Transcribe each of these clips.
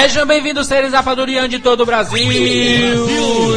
Sejam bem-vindos, seres Rapadurian de todo o Brasil.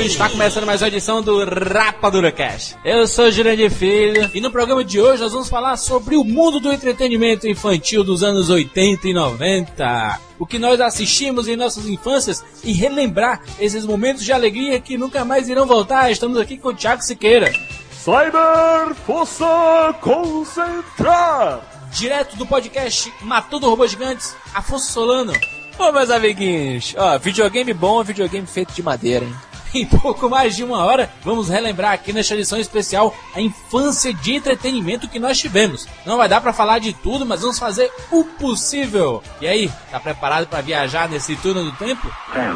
Está começando mais uma edição do Rapadura Cast. Eu sou Jurandir Filho e no programa de hoje nós vamos falar sobre o mundo do entretenimento infantil dos anos 80 e 90. O que nós assistimos em nossas infâncias e relembrar esses momentos de alegria que nunca mais irão voltar. Estamos aqui com o Thiago Siqueira. Cyber Força Concentrar! Direto do podcast Matando Robôs Gigantes, Afonso Solano. Ô, meus amiguinhos, ó, videogame bom é videogame feito de madeira, hein? Em pouco mais de uma hora, vamos relembrar aqui nesta edição especial a infância de entretenimento que nós tivemos. Não vai dar pra falar de tudo, mas vamos fazer o possível. E aí, tá preparado pra viajar nesse túnel do tempo? 10,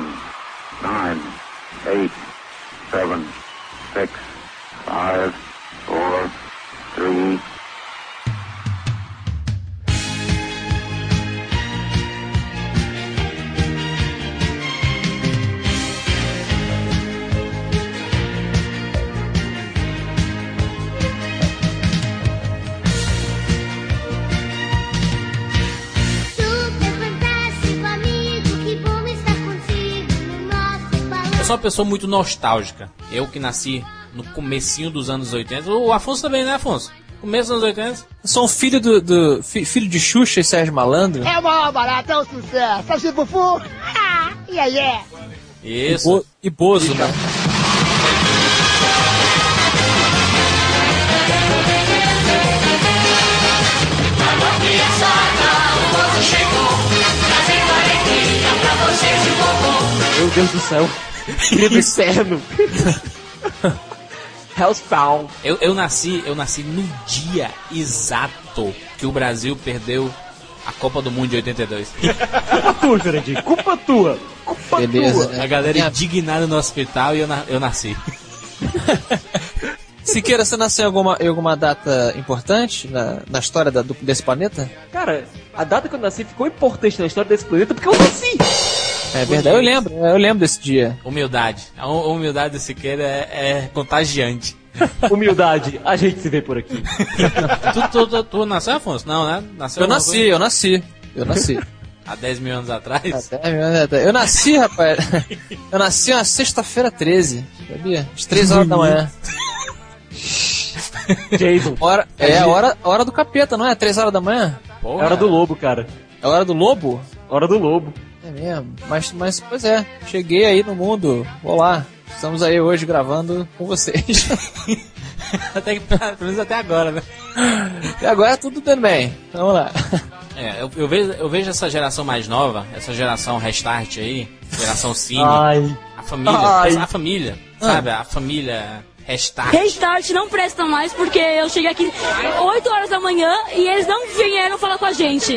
9, 8, 7, 6, 5, 4, 3, Eu sou uma pessoa muito nostálgica. Eu que nasci no comecinho dos anos 80. O Afonso também, né, Afonso? Começo dos anos 80. Eu sou um filho do, do- fi- filho de Xuxa e Sérgio Malandro. É o maior barato, é um sucesso. Sabe Fufu? E aí é? Isso. Bo- e Bozo, né? Meu Deus do céu! Livro externo! Hellspawn! Eu, eu nasci, eu nasci no dia exato que o Brasil perdeu a Copa do Mundo de 82. Culpa tua, Jurandir! Culpa tua! Culpa Beleza, tua! né? A galera Minha- indignada no hospital e eu, na- eu nasci. Siqueira, você nasceu em alguma, em alguma data importante na, na história da- do- desse planeta? Cara, a data que eu nasci ficou importante na história desse planeta porque eu nasci! É verdade, eu lembro, eu lembro desse dia. Humildade. A hu- humildade do Siqueira é, é contagiante. Humildade, a gente se vê por aqui. tu, tu, tu, tu nasceu, Afonso? Não, né? Nasceu Eu nasci, coisa? eu nasci. Eu nasci. Há 10 mil anos atrás? Até, eu nasci, rapaz. Eu nasci na sexta-feira 13, sabia? Às 3 horas da manhã. Jason, Hora, é a hora, hora do capeta, não é? 3 horas da manhã? é Porra. hora do lobo, cara. É a hora do lobo? Hora do lobo. É mesmo. Mas, mas, pois é, cheguei aí no mundo. Olá. Estamos aí hoje gravando com vocês. Até, que- pelo menos até agora, né? e agora tudo tudo bem. Vamos lá. É, eu, eu vejo, eu vejo essa geração mais nova, essa geração restart aí, geração cine, Ai. a família, Ai. a família, sabe? A família restart. Restart não presta mais porque eu cheguei aqui 8 horas da manhã e eles não vieram falar com a gente.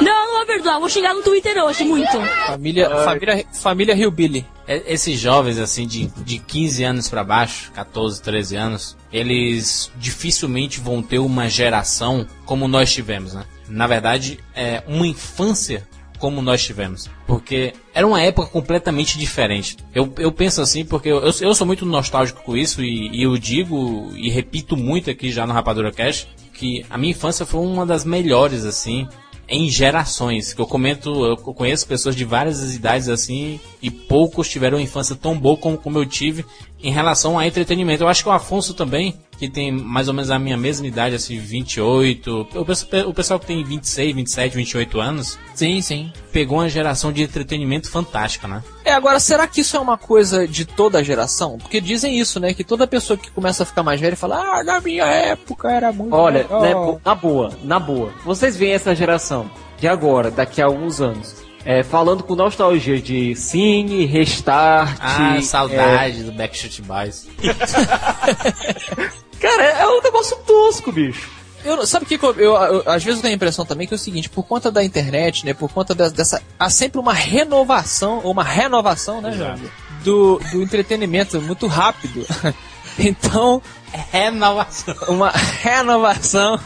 Não, não vou perdoar, vou xingar no Twitter hoje muito. Família, família, família Hillbilly. É- Esses jovens, assim, de, de 15 anos pra baixo, 14, 13 anos, eles dificilmente vão ter uma geração como nós tivemos, né? Na verdade, é uma infância como nós tivemos. Porque era uma época completamente diferente. Eu, eu penso assim porque eu, eu, sou muito nostálgico com isso e, e eu digo e repito muito aqui já no Rapadura Cash que a minha infância foi uma das melhores, assim, em gerações. Que eu comento, eu conheço pessoas de várias idades assim e poucos tiveram uma infância tão boa como, como eu tive em relação a entretenimento. Eu acho que o Afonso também, que tem mais ou menos a minha mesma idade, assim, 28. O pessoal, o pessoal que tem 26, 27, 28 anos, Sim, sim. pegou uma geração de entretenimento fantástica, né? É, agora, será que isso é uma coisa de toda a geração? Porque dizem isso, né? Que toda pessoa que começa a ficar mais velha fala, ah, na minha época era muito Olha, legal." né, na boa, na boa. Vocês veem essa geração de agora, daqui a alguns anos, é, falando com nostalgia de cine, restart. Ah, é, saudade do Backstreet Boys. cara, é um negócio tosco, bicho. Eu, não- sabe o que, eu, eu- eu- Às vezes eu tenho a impressão também que é o seguinte, por conta da internet, né? Por conta de- dessa. Há sempre uma renovação, ou uma renovação, né, Jorge? do, do entretenimento muito rápido. Então, Renovação. uma renovação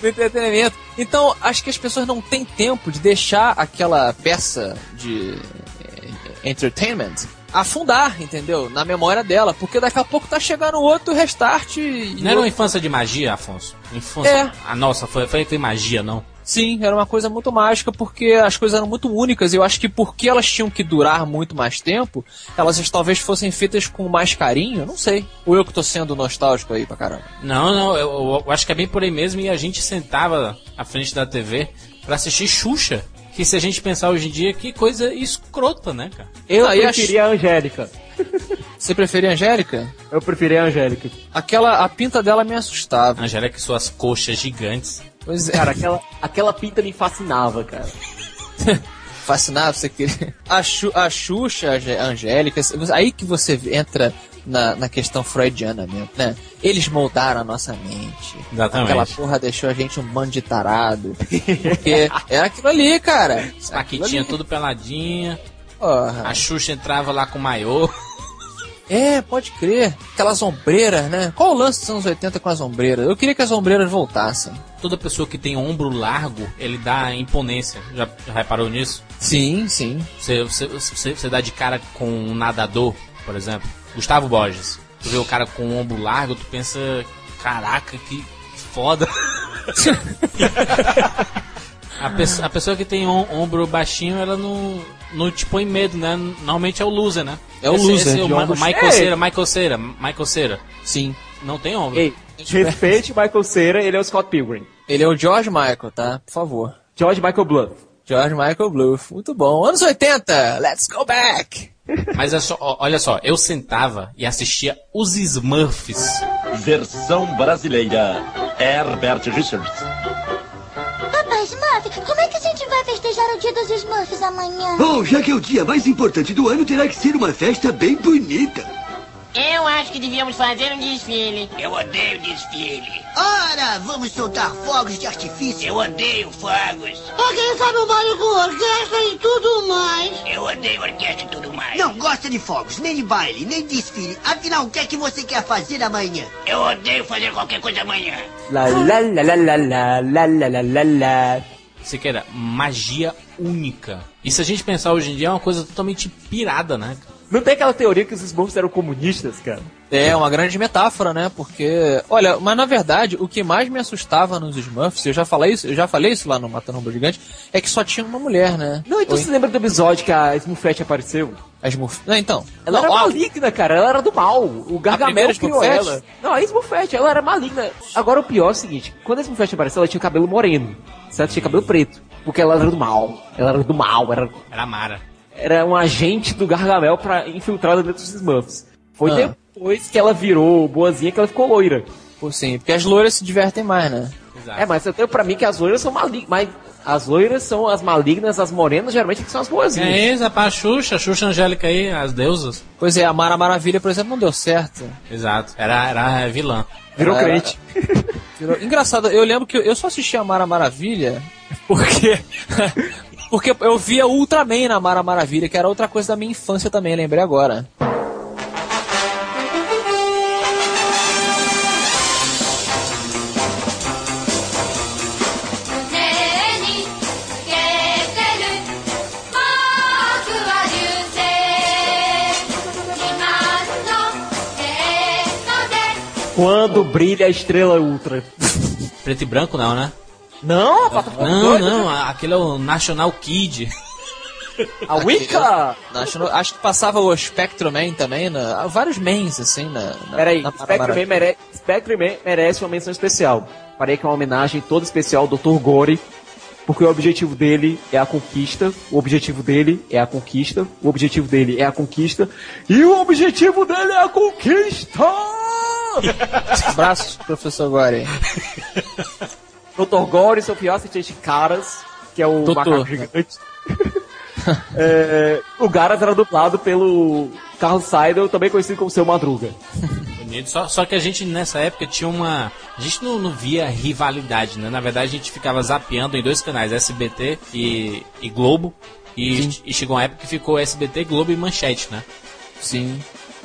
do entretenimento. Então, acho que as pessoas não têm tempo de deixar aquela peça de eh, entertainment afundar, entendeu? Na memória dela, porque daqui a pouco tá chegando outro restart e Não era uma infância de magia, Afonso? Infância. É. A nossa foi, foi, foi magia, não? Sim, era uma coisa muito mágica porque as coisas eram muito únicas. e Eu acho que porque elas tinham que durar muito mais tempo, elas talvez fossem feitas com mais carinho, não sei. Ou eu que tô sendo nostálgico aí pra caramba. Não, não, eu, eu acho que é bem por aí mesmo e a gente sentava à frente da TV pra assistir Xuxa. Que se a gente pensar hoje em dia, que coisa escrota, né, cara? Eu Ah, e a preferia a Angélica. Você preferia a Angélica? Eu preferia a Angélica. Aquela, a pinta dela me assustava. Angélica, com suas coxas gigantes. Pois é, Cara, aquela, aquela pinta me fascinava, cara. fascinava você queria. A, Xu, a Xuxa, a Angélica, aí que você entra na, na questão freudiana mesmo, né? Eles moldaram a nossa mente. Exatamente. Aquela porra deixou a gente um bando de tarado. Porque era aquilo ali, cara. Era aquilo Paquitinha ali. tudo peladinha. Porra. A Xuxa entrava lá com maiô. É, pode crer. Aquelas ombreiras, né? Qual o lance dos anos 80 com as ombreiras? Eu queria que as ombreiras voltassem. Toda pessoa que tem ombro largo, ele dá imponência. Já, já reparou nisso? Sim, sim. Você, você, você, você dá de cara com um nadador, por exemplo. Gustavo Borges. Tu vê o cara com o ombro largo, tu pensa, caraca, que foda. a, pesso- a pessoa que tem om- ombro baixinho, ela não, não te põe medo, né? Normalmente é o loser, né? É o Esse- loser esse é o Ma- Michael! Cera, Michael Cera, Michael Cera. Sim. Não tem ombro. Ei, respeite Michael Cera, ele é o Scott Pilgrim. Ele é o George Michael, tá? Por favor. George Michael Bluff. George Michael Bluff. Muito bom. Anos 80, let's go back! Mas é só, olha só, eu sentava e assistia os Smurfs. Versão brasileira. Herbert Richards. Papai Smurf, como é que a gente vai festejar o dia dos Smurfs amanhã? Bom, já que é o dia mais importante do ano, terá que ser uma festa bem bonita. Eu acho que devíamos fazer um desfile. Eu odeio desfile. Ora, vamos soltar fogos de artifício. Eu odeio fogos. Alguém sabe o baile com orquestra e tudo mais. Eu odeio orquestra e tudo mais. Não gosta de fogos, nem de baile, nem de desfile. Afinal, o que é que você quer fazer amanhã? Eu odeio fazer qualquer coisa amanhã. La la la la la la la la la la la. Siqueira, magia única. E se a gente pensar hoje em dia, é uma coisa totalmente pirada, né? Não tem aquela teoria que os Smurfs eram comunistas, cara? É uma grande metáfora, né? Porque, olha, mas na verdade, o que mais me assustava nos Smurfs, eu já falei isso, eu já falei isso lá no Matando um Gigante, é que só tinha uma mulher, né? Não, então Oi? você lembra do episódio que a Smurfette apareceu? A Smurf. Não, então. Ela não, era ó, maligna, cara. Ela era do mal. O Gargamel criou ela. Não, a Smurfette, ela era maligna. Agora o pior é o seguinte: quando a Smurfette apareceu, ela tinha cabelo moreno. Certo? Tinha cabelo preto. Porque ela era do mal. Ela era do mal. Era, Era Mara. Era um agente do Gargamel pra infiltrada dentro dos Smurfs. Foi Ah. depois que ela virou boazinha que ela ficou loira. Por sim, porque as loiras se divertem mais, né? Exato. É, mas eu tenho pra mim que as loiras são malignas. Mas as loiras são as malignas, as morenas geralmente que são as boazinhas. É isso, a Xuxa, a Xuxa Angélica aí, as deusas. Pois é, a Mara Maravilha, por exemplo, não deu certo. Exato. Era, era vilã. Virou Ela- crente. Virou- Engraçado, eu lembro que eu só assisti a Mara Maravilha porque. porque eu via Ultraman na Mara Maravilha, que era outra coisa da minha infância também, lembrei agora. Quando brilha a estrela ultra. Preto e branco não, né? Não, a plataforma Não, não, a- aquele é o National Kid. A Wicca! Acho, acho que passava o Spectrum Man também, na, vários mans, assim, na. na Peraí, na Maravilha. Man, mere... Spectre Man merece uma menção especial. Parei que é uma homenagem toda especial ao Dr. Gore, porque o objetivo dele é a conquista, o objetivo dele é a conquista, o objetivo dele é a conquista, e o objetivo dele é a conquista! Abraços, professor Gore. Dr. Gore e seu pior assistente Caras, que é o Doutor. macaco gigante. É, o Garas era dublado pelo Carlos Seidel, também conhecido como Seu Madruga. Bonito. Só, só que a gente nessa época tinha uma. A gente não, não via rivalidade, né? Na verdade a gente ficava zapeando em dois canais, SBT e, e Globo. E, e chegou uma época que ficou SBT, Globo e Manchete, né? Sim.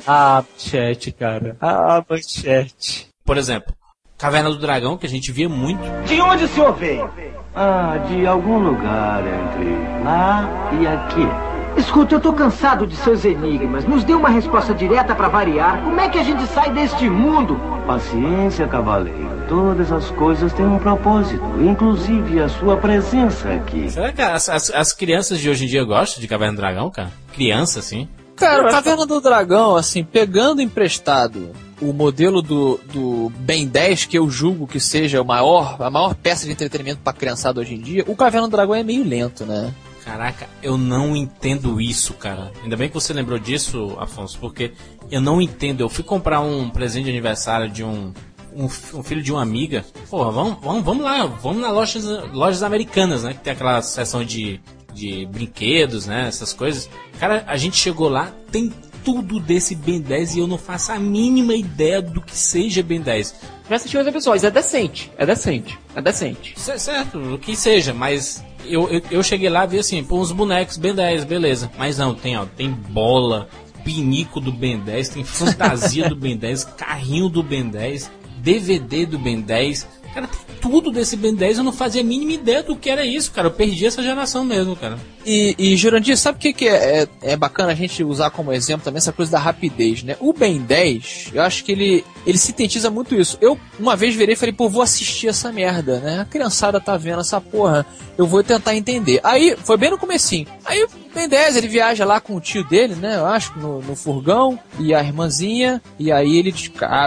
Ah, manchete, cara. Ah, manchete. Por exemplo, Caverna do Dragão, que a gente via muito. De onde o senhor veio? Ah, de algum lugar entre lá e aqui. Escuta, eu tô cansado de seus enigmas. Nos dê uma resposta direta pra variar. Como é que a gente sai deste mundo? Paciência, cavaleiro. Todas as coisas têm um propósito, inclusive a sua presença aqui. Será que as, as, as crianças de hoje em dia gostam de Caverna do Dragão, cara? Criança, assim? Cara, Caverna do Dragão, assim, pegando emprestado o modelo do, do Ben 10, que eu julgo que seja o maior, a maior peça de entretenimento pra criançada hoje em dia, o Caverna do Dragão é meio lento, né? Caraca, eu não entendo isso, cara. Ainda bem que você lembrou disso, Afonso, porque eu não entendo. Eu fui comprar um presente de aniversário de um, um, um filho de uma amiga. Porra, vamos, vamos, vamos lá, vamos nas lojas, lojas americanas, né? Que tem aquela seção de, de brinquedos, né? Essas coisas. Cara, a gente chegou lá, tem tudo desse Ben 10 e eu não faço a mínima ideia do que seja Ben 10. Já assisti os episódios, é decente. É decente. É decente. C- Certo, o que seja, mas eu, eu, eu cheguei lá e vi assim, pô, uns bonecos Ben 10, beleza. Mas não, tem, ó, tem bola, pinico do Ben 10, tem fantasia do Ben 10, carrinho do Ben 10, DVD do Ben 10. Cara, tem tudo desse Ben 10, eu não fazia a mínima ideia do que era isso, cara. Eu perdi essa geração mesmo, cara. E, e Jurandir, sabe o que, que é, é, é bacana a gente usar como exemplo também essa coisa da rapidez, né? O Ben 10, eu acho que ele, ele sintetiza muito isso. Eu, uma vez virei e falei, pô, vou assistir essa merda, né? A criançada tá vendo essa porra, eu vou tentar entender. Aí, foi bem no comecinho. Aí Ben 10, ele viaja lá com o tio dele, né? Eu acho, no, no furgão, e a irmãzinha, e aí ele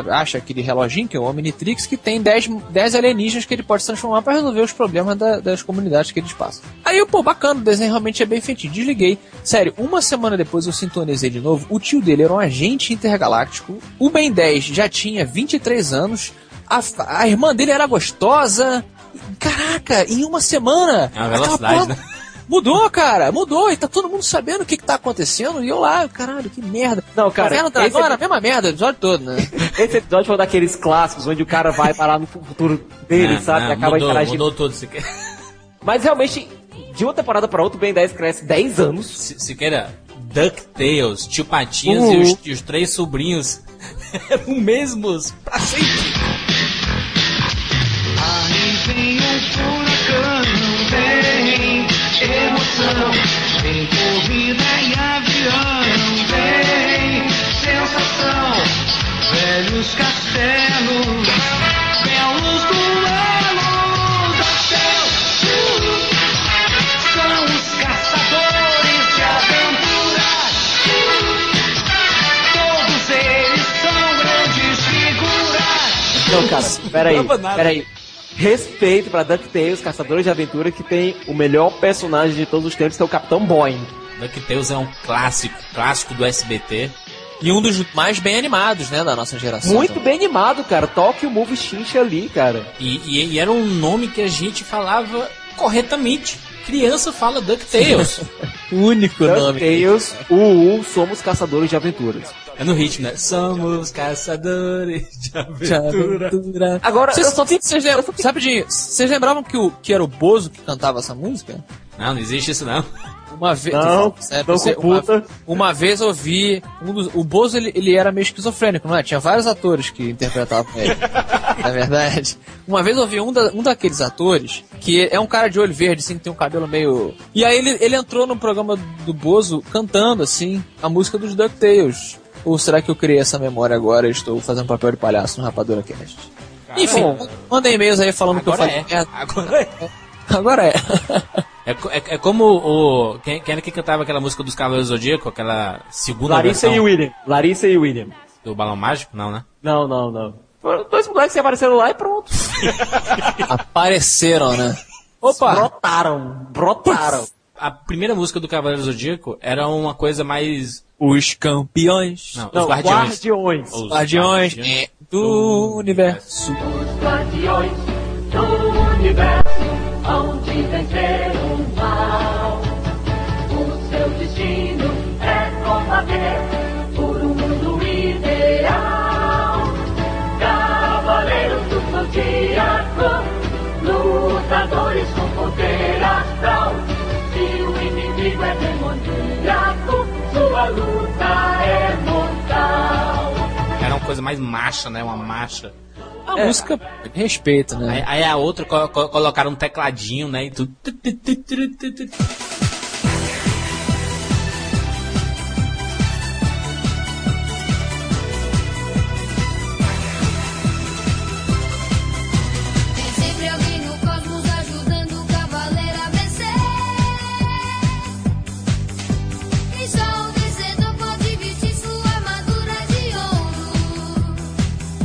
acha aquele reloginho, que é o Omnitrix, que tem 10, 10 alienígenas que ele pode se transformar pra resolver os problemas da- das comunidades que eles passam. Aí pô, bacana, o desenho realmente é bem feitinho. Desliguei. Sério, uma semana depois eu sintonizei de novo. O tio dele era um agente intergaláctico. O Ben 10 já tinha 23 anos. A, a irmã dele era gostosa. Caraca, em uma semana. É uma velocidade, porra né? Mudou, cara, mudou. E tá todo mundo sabendo o que, que tá acontecendo. E eu lá, caralho, que merda. Não, cara, Caverna do Dragão esse- era a mesma merda, o episódio todo, né? Esse episódio foi um daqueles clássicos onde o cara vai parar no futuro dele, Não, sabe? não, e acaba mudou, interagindo. mudou tudo. Se, quer- Mas realmente, de uma temporada pra outra, o Ben 10 cresce 10 anos. se, se queira, DuckTales, Tio Patinhas Uhum. e, os, e os três sobrinhos eram mesmos pra sempre. Aí vem um furacão, vem emoção, vem corrida e avião, vem sensação, velhos castelos, belos duelos do céu. São os caçadores de aventuras, todos eles são grandes figuras. Não, cara, peraí, peraí. Respeito pra DuckTales, Caçadores de Aventura, que tem o melhor personagem de todos os tempos, que é o Capitão Boing. DuckTales é um clássico, clássico do SBT. E um dos mais bem animados, né, da nossa geração. Muito bem animado, cara. Toque o Move Chincha ali, cara. E, e- e era um nome que a gente falava corretamente. Criança fala DuckTales. Único nome. DuckTales, o U, somos Caçadores de Aventuras. É no ritmo, né? Somos caçadores de De aventura. aventura. Agora, Vocês, eu só fico- vocês lembram, de, vocês lembravam que, o, que era o Bozo que cantava essa música? Não, não existe isso não. Uma vez. Não, Sério, não você- computa. uma, uma vez eu vi. Um dos, o Bozo ele, ele era meio esquizofrênico, não é? Tinha vários atores que interpretavam ele. na verdade. Uma vez eu vi um, da- um daqueles atores que é um cara de olho verde, assim, que tem um cabelo meio. E aí ele, ele entrou no programa do Bozo cantando, assim, a música dos DuckTales. Ou será que eu criei essa memória agora e estou fazendo papel de palhaço no Rapadura Cast? Enfim, Bom. mandem e-mails aí falando que eu Agora falei é. merda. Agora é. Agora é. É, é- é como o. Quem, quem era que cantava aquela música dos Cavaleiros do Zodíaco? Aquela segunda Larissa versão e William. Larissa e William. do Balão Mágico? Não, né? Não, não, não. Foram dois moleques que apareceram lá e pronto. Apareceram, né? Opa! Brotaram. Brotaram. A primeira música do Cavaleiro do Zodíaco era uma coisa mais. Os campeões. Não, Não, os guardiões. guardiões. Os Guardiões é, do universo. guardiões inimigo é demoníaco, sua luta é mortal. Era uma coisa mais macha, né? Uma marcha. A música de respeito, né? Aí, aí a outra co- co- colocaram um tecladinho, né? E tudo.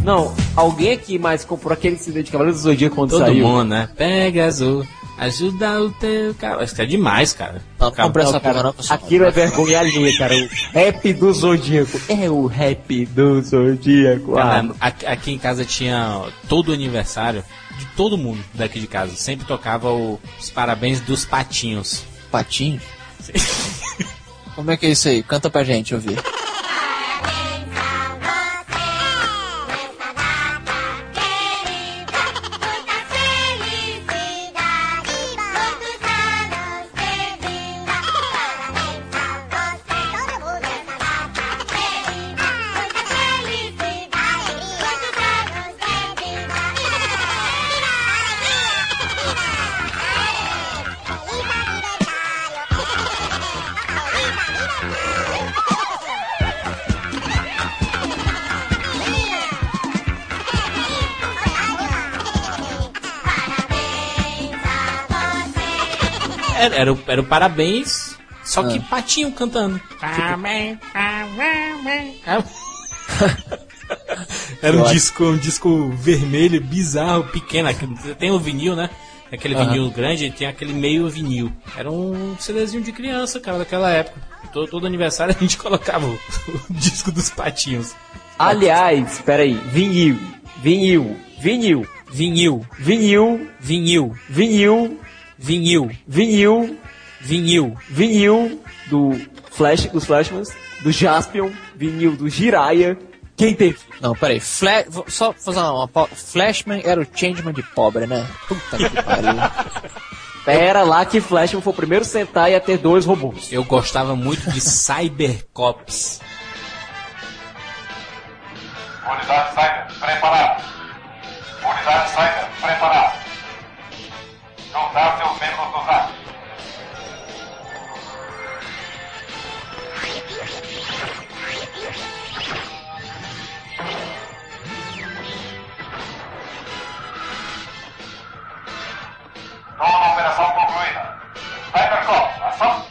Não, alguém aqui mais comprou aquele CD de Cavaleiro do Zodíaco quando Todo saiu? mundo, né? Pega azul, ajuda o teu cara. Isso é demais, cara. Não, Cara, compra essa cara, não, aquilo é vergonha alheia, cara. O rap do Zodíaco. É o rap do Zodíaco. Cara, Ah, aqui, em casa tinha todo o aniversário de todo mundo daqui de casa. Sempre tocava o- os parabéns dos patinhos. Patinho? Como é que é isso aí? Canta pra gente ouvir. Era, o, parabéns, só que Ah. patinho cantando. Parabéns, parabéns. Era um disco, um disco vermelho, bizarro, pequeno. Tem o vinil, né? Aquele Aham. vinil grande tem aquele meio vinil. Era um CDzinho de criança, cara, daquela época. Todo, todo aniversário a gente colocava o, o disco dos patinhos. aliás, peraí. Vinil. Vinil. Vinil. Vinil, Vinil. vinil, Vinil. vinil, Vinil. Vinil. Vinil do Flash, dos Flashmans. Do Jaspion. Vinil do Jiraiya. Quem teve? Não, peraí. Fla vou só fazer uma, Flashman era o changeman de pobre, né? Puta que pariu. Pera lá que Flashman foi o primeiro e a ter dois robôs. Eu gostava muito de Cybercops. Unidade Cyber, preparado. Unidade Cyber, preparado. Juntar seus membros do ZAP. Operação concluída. Cybercop, ação.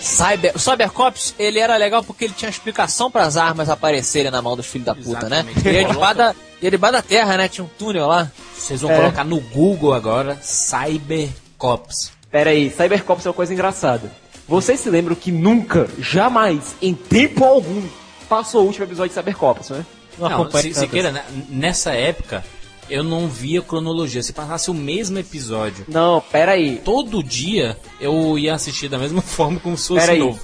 Cyber, o Cybercops, ele era legal porque ele tinha explicação para as armas aparecerem na mão dos filhos da puta, né? Exatamente. Ele ia debaixo da, ia debaixo da terra, né? Tinha um túnel lá. Vocês vão É. colocar no Google agora Cybercops. Pera aí, Cybercops é uma coisa engraçada. Vocês se lembram que nunca, jamais, em tempo algum, passou o último episódio de Cybercops, né? Não, Não, se. Siqueira, né, nessa época eu não via cronologia. Se passasse o mesmo episódio Não, pera aí. todo dia, eu ia assistir da mesma forma como se fosse Pera aí. novo.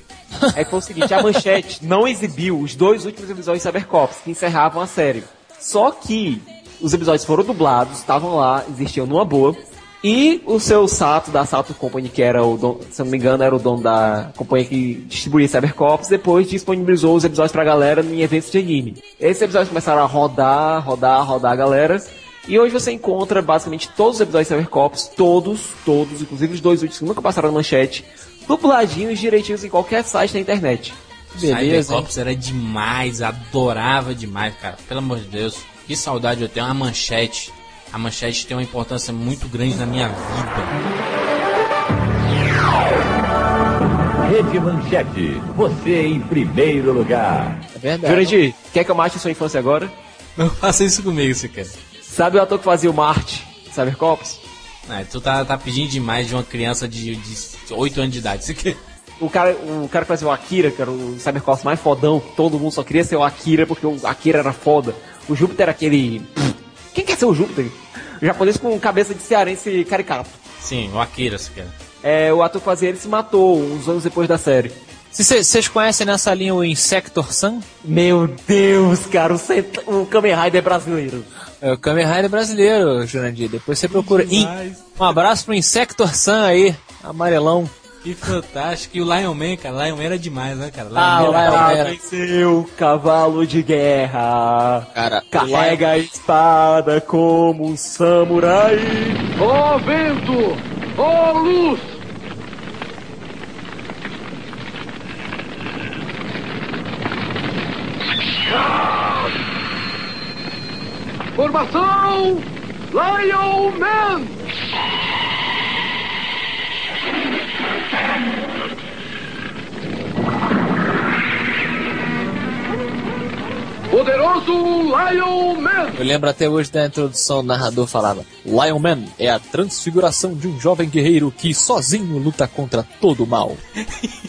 É que foi o seguinte, a Manchete não exibiu os dois últimos episódios de Cybercops, que encerravam a série. Só que os episódios foram dublados, estavam lá, existiam numa boa. E o seu Sato, da Sato Company, que era o dono, se não me engano, era o dono da companhia que distribuía Cybercops, depois disponibilizou os episódios pra galera em eventos de anime. Esses episódios começaram a rodar, rodar, rodar a galera. E hoje você encontra basicamente todos os episódios de Cybercops, todos, todos, inclusive os dois últimos que nunca passaram na manchete, dubladinhos direitinhos em qualquer site da internet. Beleza? Cybercops era demais, adorava demais, cara. Pelo amor de Deus. Que saudade eu tenho. A manchete. A manchete tem uma importância muito grande na minha vida. Rede Manchete, você em primeiro lugar. É verdade. Jurandir, quer que eu mate sua infância agora? Não faça isso comigo, se quer. Sabe o ator que fazia o Marte Cybercops? Ah, tu tá, tá pedindo demais de uma criança de, de 8 anos de idade. Você quer? O cara, o cara que fazia o Akira, que era o Cybercops mais fodão, que todo mundo só queria ser o Akira porque o Akira era foda. O Júpiter era aquele. Quem quer ser o Júpiter? O japonês com cabeça de cearense caricato. Sim, o Akira, se quer. É, o ator que fazia ele se matou uns anos depois da série. Vocês conhecem nessa linha o Insector Sun? Meu Deus, cara, o, Cent- o Kamen Rider brasileiro. É o Kamen Rider brasileiro, Jurandir. Depois você procura. In- Um abraço pro Insector Sun aí, amarelão. Que fantástico. E o Lion Man, cara. Lion Man era demais, né, cara? Ah, o Man era- Lion Man era- Venceu, cavalo de guerra. Cara, Carrega a espada como um samurai. Ó vento! Ó luz! Formação! Lion Man! Poderoso Lion Man! Eu lembro até hoje da introdução, o narrador falava: Lion Man é a transfiguração de um jovem guerreiro que sozinho luta contra todo o mal.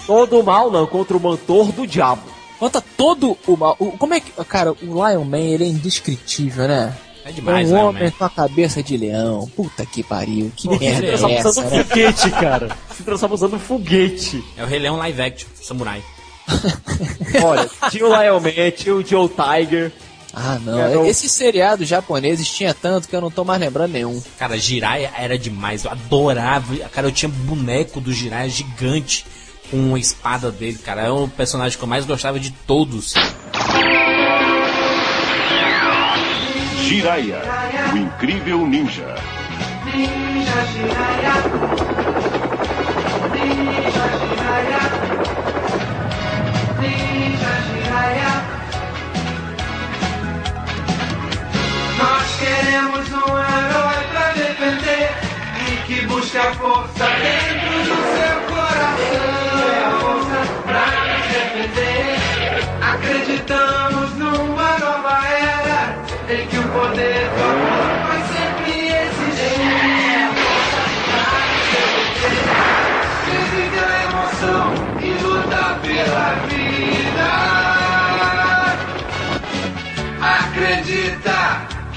Todo mal não, contra o mantor do diabo. Contra todo o mal. O- como é que. Cara, o Lion Man ele é indescritível, né? É demais, um Lion homem com a cabeça de leão. Puta que pariu. Que Se merda transforma é usando né? foguete, cara. Se transforma usando um foguete. É o Rei Leão live action, samurai. Olha, tinha o Lion Man, tinha o Joe Tiger. Ah, não. Não. Esses seriados japoneses tinha tanto que eu não tô mais lembrando nenhum. Cara, Jiraiya era demais. Eu adorava. Cara, eu tinha boneco do Jiraiya gigante com a espada dele, cara. É o personagem que eu mais gostava de todos. Jiraiya, o incrível ninja. Nós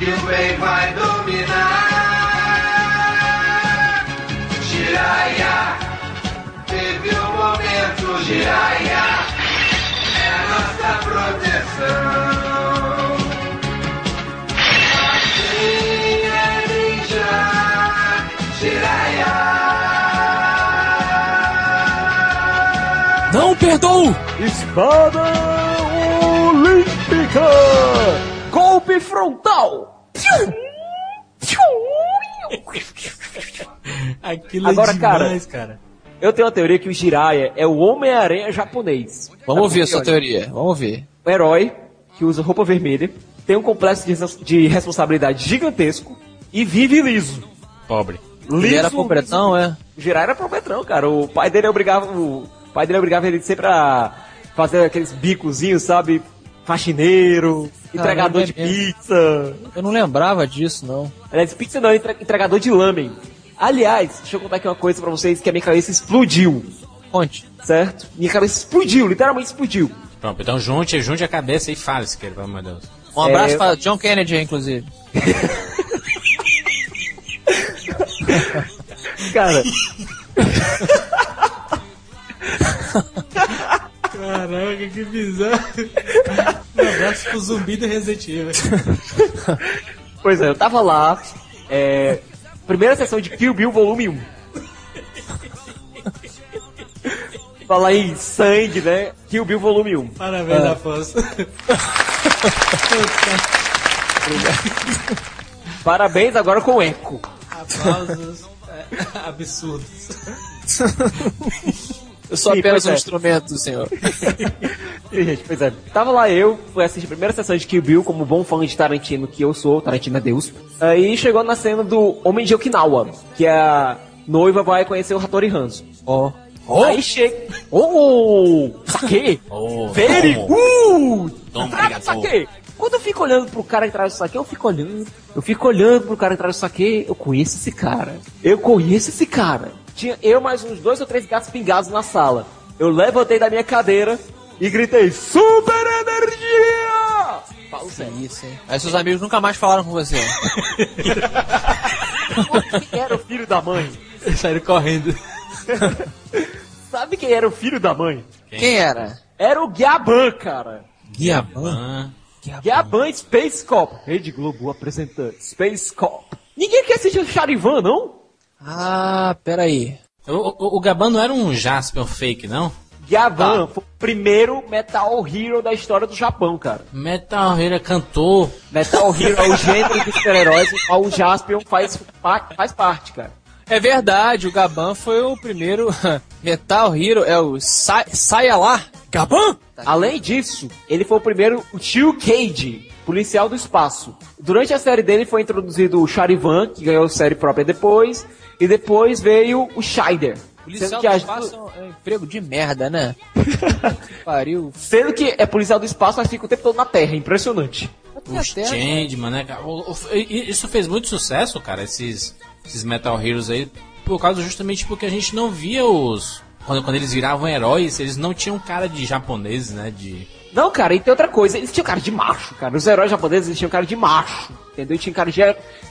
que o bem vai dominar. Jiraiya, teve um momento, Jiraiya, é nossa proteção. Assim é ninja, Jiraiya. Não perdoo! Espada Olímpica! Golpe frontal! Aquilo Agora, é demais, cara. Eu tenho uma teoria que o Jiraiya é o Homem-Aranha japonês. Vamos ouvir a Sabe sua por quê? Olha, teoria. Vamos ver. Um herói que usa roupa vermelha, tem um complexo de, res- de responsabilidade gigantesco e vive liso. Pobre. Liso. Ele era pobretão, é? O Jiraiya era pobretão, cara. O pai dele obrigava, o pai dele obrigava ele sempre a fazer aqueles bicozinhos, sabe? Faxineiro, entregador é de pizza. Eu não lembrava disso, não. Aliás, pizza não, entre- entregador de lamen. Aliás, deixa eu contar aqui uma coisa pra vocês que a minha cabeça explodiu. Conte. Certo? Minha cabeça explodiu, literalmente explodiu. Pronto, então junte, junte a cabeça e fale, se quer, pelo amor de Deus. Um abraço É, para John Kennedy, inclusive. Cara, Caraca, que bizarro. Um abraço pro zumbi do Resident Evil. pois é, eu tava lá, é, primeira sessão de Kill Bill Volume 1. Falar em sangue, né? Kill Bill Volume 1. Parabéns, Ah. Afonso. Parabéns agora com eco. Aplausos é, absurdos. Eu sou Sim, apenas um é. instrumento do senhor. Sim, gente, pois é. Tava lá eu, fui assistir a primeira sessão de Kill Bill, como bom fã de Tarantino que eu sou, Tarantino é Deus. Aí chegou na cena do Homem de Okinawa, que a noiva vai conhecer o Hattori Hanzo. Ó. Aí chega. Oh! Saque! Oh, Very good! Toma, Sabe, obrigado. saque? Quando eu fico olhando pro cara atrás do saque, eu fico olhando. Eu fico olhando pro cara atrás do saque, eu conheço esse cara. Eu conheço esse cara. Tinha eu mais uns dois ou três gatos pingados na sala. Eu levantei da minha cadeira e gritei: Super Energia! Falo sério. Isso, hein? Aí seus amigos nunca mais falaram com você. Quem era o filho da mãe? Saíram correndo. Sabe quem era o filho da mãe? Quem era? Era o Guiaban, cara. Guiaban? Guiaban Space Cop. Rede Globo apresentando Space Cop. Ninguém quer assistir o Charivan, não? Ah, peraí. O, o, o Gaban não era um Jaspion fake, não? Gavan foi o primeiro Metal Hero da história do Japão, cara. Metal Hero é cantor. Metal Hero é o gênero de super-heróis, o qual o Jaspion faz, faz parte, cara. É verdade, o Gaban foi o primeiro Metal Hero, é o Sa Saia lá, Gaban? Além disso, ele foi o primeiro o Tio Cage, policial do espaço. Durante a série dele foi introduzido o Charivan, que ganhou série própria depois, e depois veio o Scheider. Policial Sendo do que, a- espaço é um emprego de merda, né? Pariu. sendo que é policial do espaço, mas fica o tempo todo na Terra, impressionante. O Changeman, né, cara? O- e- Isso fez muito sucesso, cara, esses, esses Metal Heroes aí, por causa justamente porque a gente não via os. Quando, quando eles viravam heróis, eles não tinham cara de japoneses, né? De. Não, cara, e tem outra coisa, eles tinham cara de macho, cara. Os heróis japoneses eles tinham cara de macho, entendeu? Tinham cara de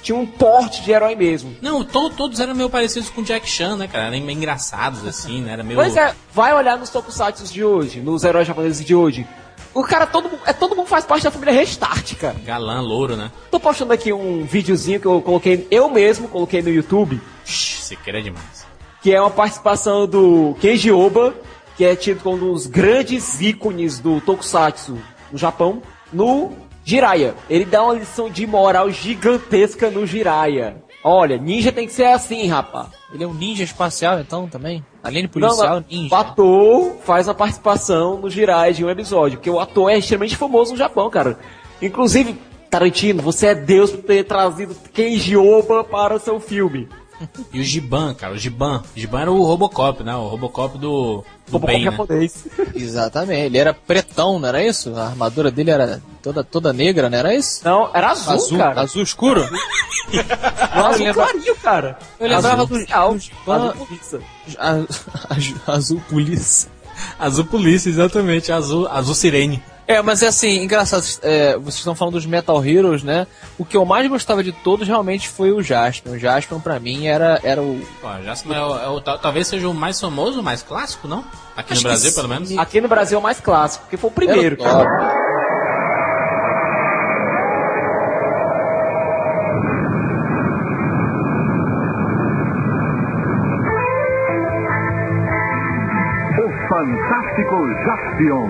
tinha um porte de herói mesmo. Não, to- todos eram meio parecidos com Jack Chan, né, cara? Eram meio engraçados, assim, né? Era meio. Pois é, vai olhar nos tokusatsu de hoje, nos heróis japoneses de hoje. O cara, todo mundo, é, todo mundo faz parte da família Restart, cara. Galã, louro, né? Tô postando aqui um videozinho que eu coloquei, eu mesmo coloquei no YouTube, Você quer demais. que é uma participação do Keiji Oba, que é tido como um dos grandes ícones do tokusatsu no Japão, no Jiraiya. Ele dá uma lição de moral gigantesca no Jiraiya. Olha, ninja tem que ser assim, rapaz. Ele é um ninja espacial, então, também? Além de policial, Não, ninja. O ator faz uma participação no Jirai de um episódio, porque o ator é extremamente famoso no Japão, cara. Inclusive, Tarantino, você é Deus por ter trazido Keiji Oba para o seu filme. E o Giban, cara, o Giban. O Giban era o Robocop, né? O Robocop do. do Robocop bem, né? japonês. Exatamente, ele era pretão, não era isso? A armadura dele era toda, toda negra, não era isso? Não, era azul, azul cara. Azul escuro? Não, azul lembra- clarinho, cara. Eu lembrava azul do- do Giban- azul polícia. A- azul polícia. Azul Polícia, exatamente. Azul, azul Sirene. É, mas é assim, engraçado, é, vocês estão falando dos Metal Heroes, né? O que eu mais gostava de todos realmente foi o Jaspion. O Jaspion, pra mim, era, era o... Pô, Jasper é o, é o- tal- talvez seja o mais famoso, o mais clássico, não? Aqui Acho no Brasil, pelo menos. Aqui no Brasil é o mais clássico, porque foi o primeiro, Era o top. cara. O Fantástico Jaspion.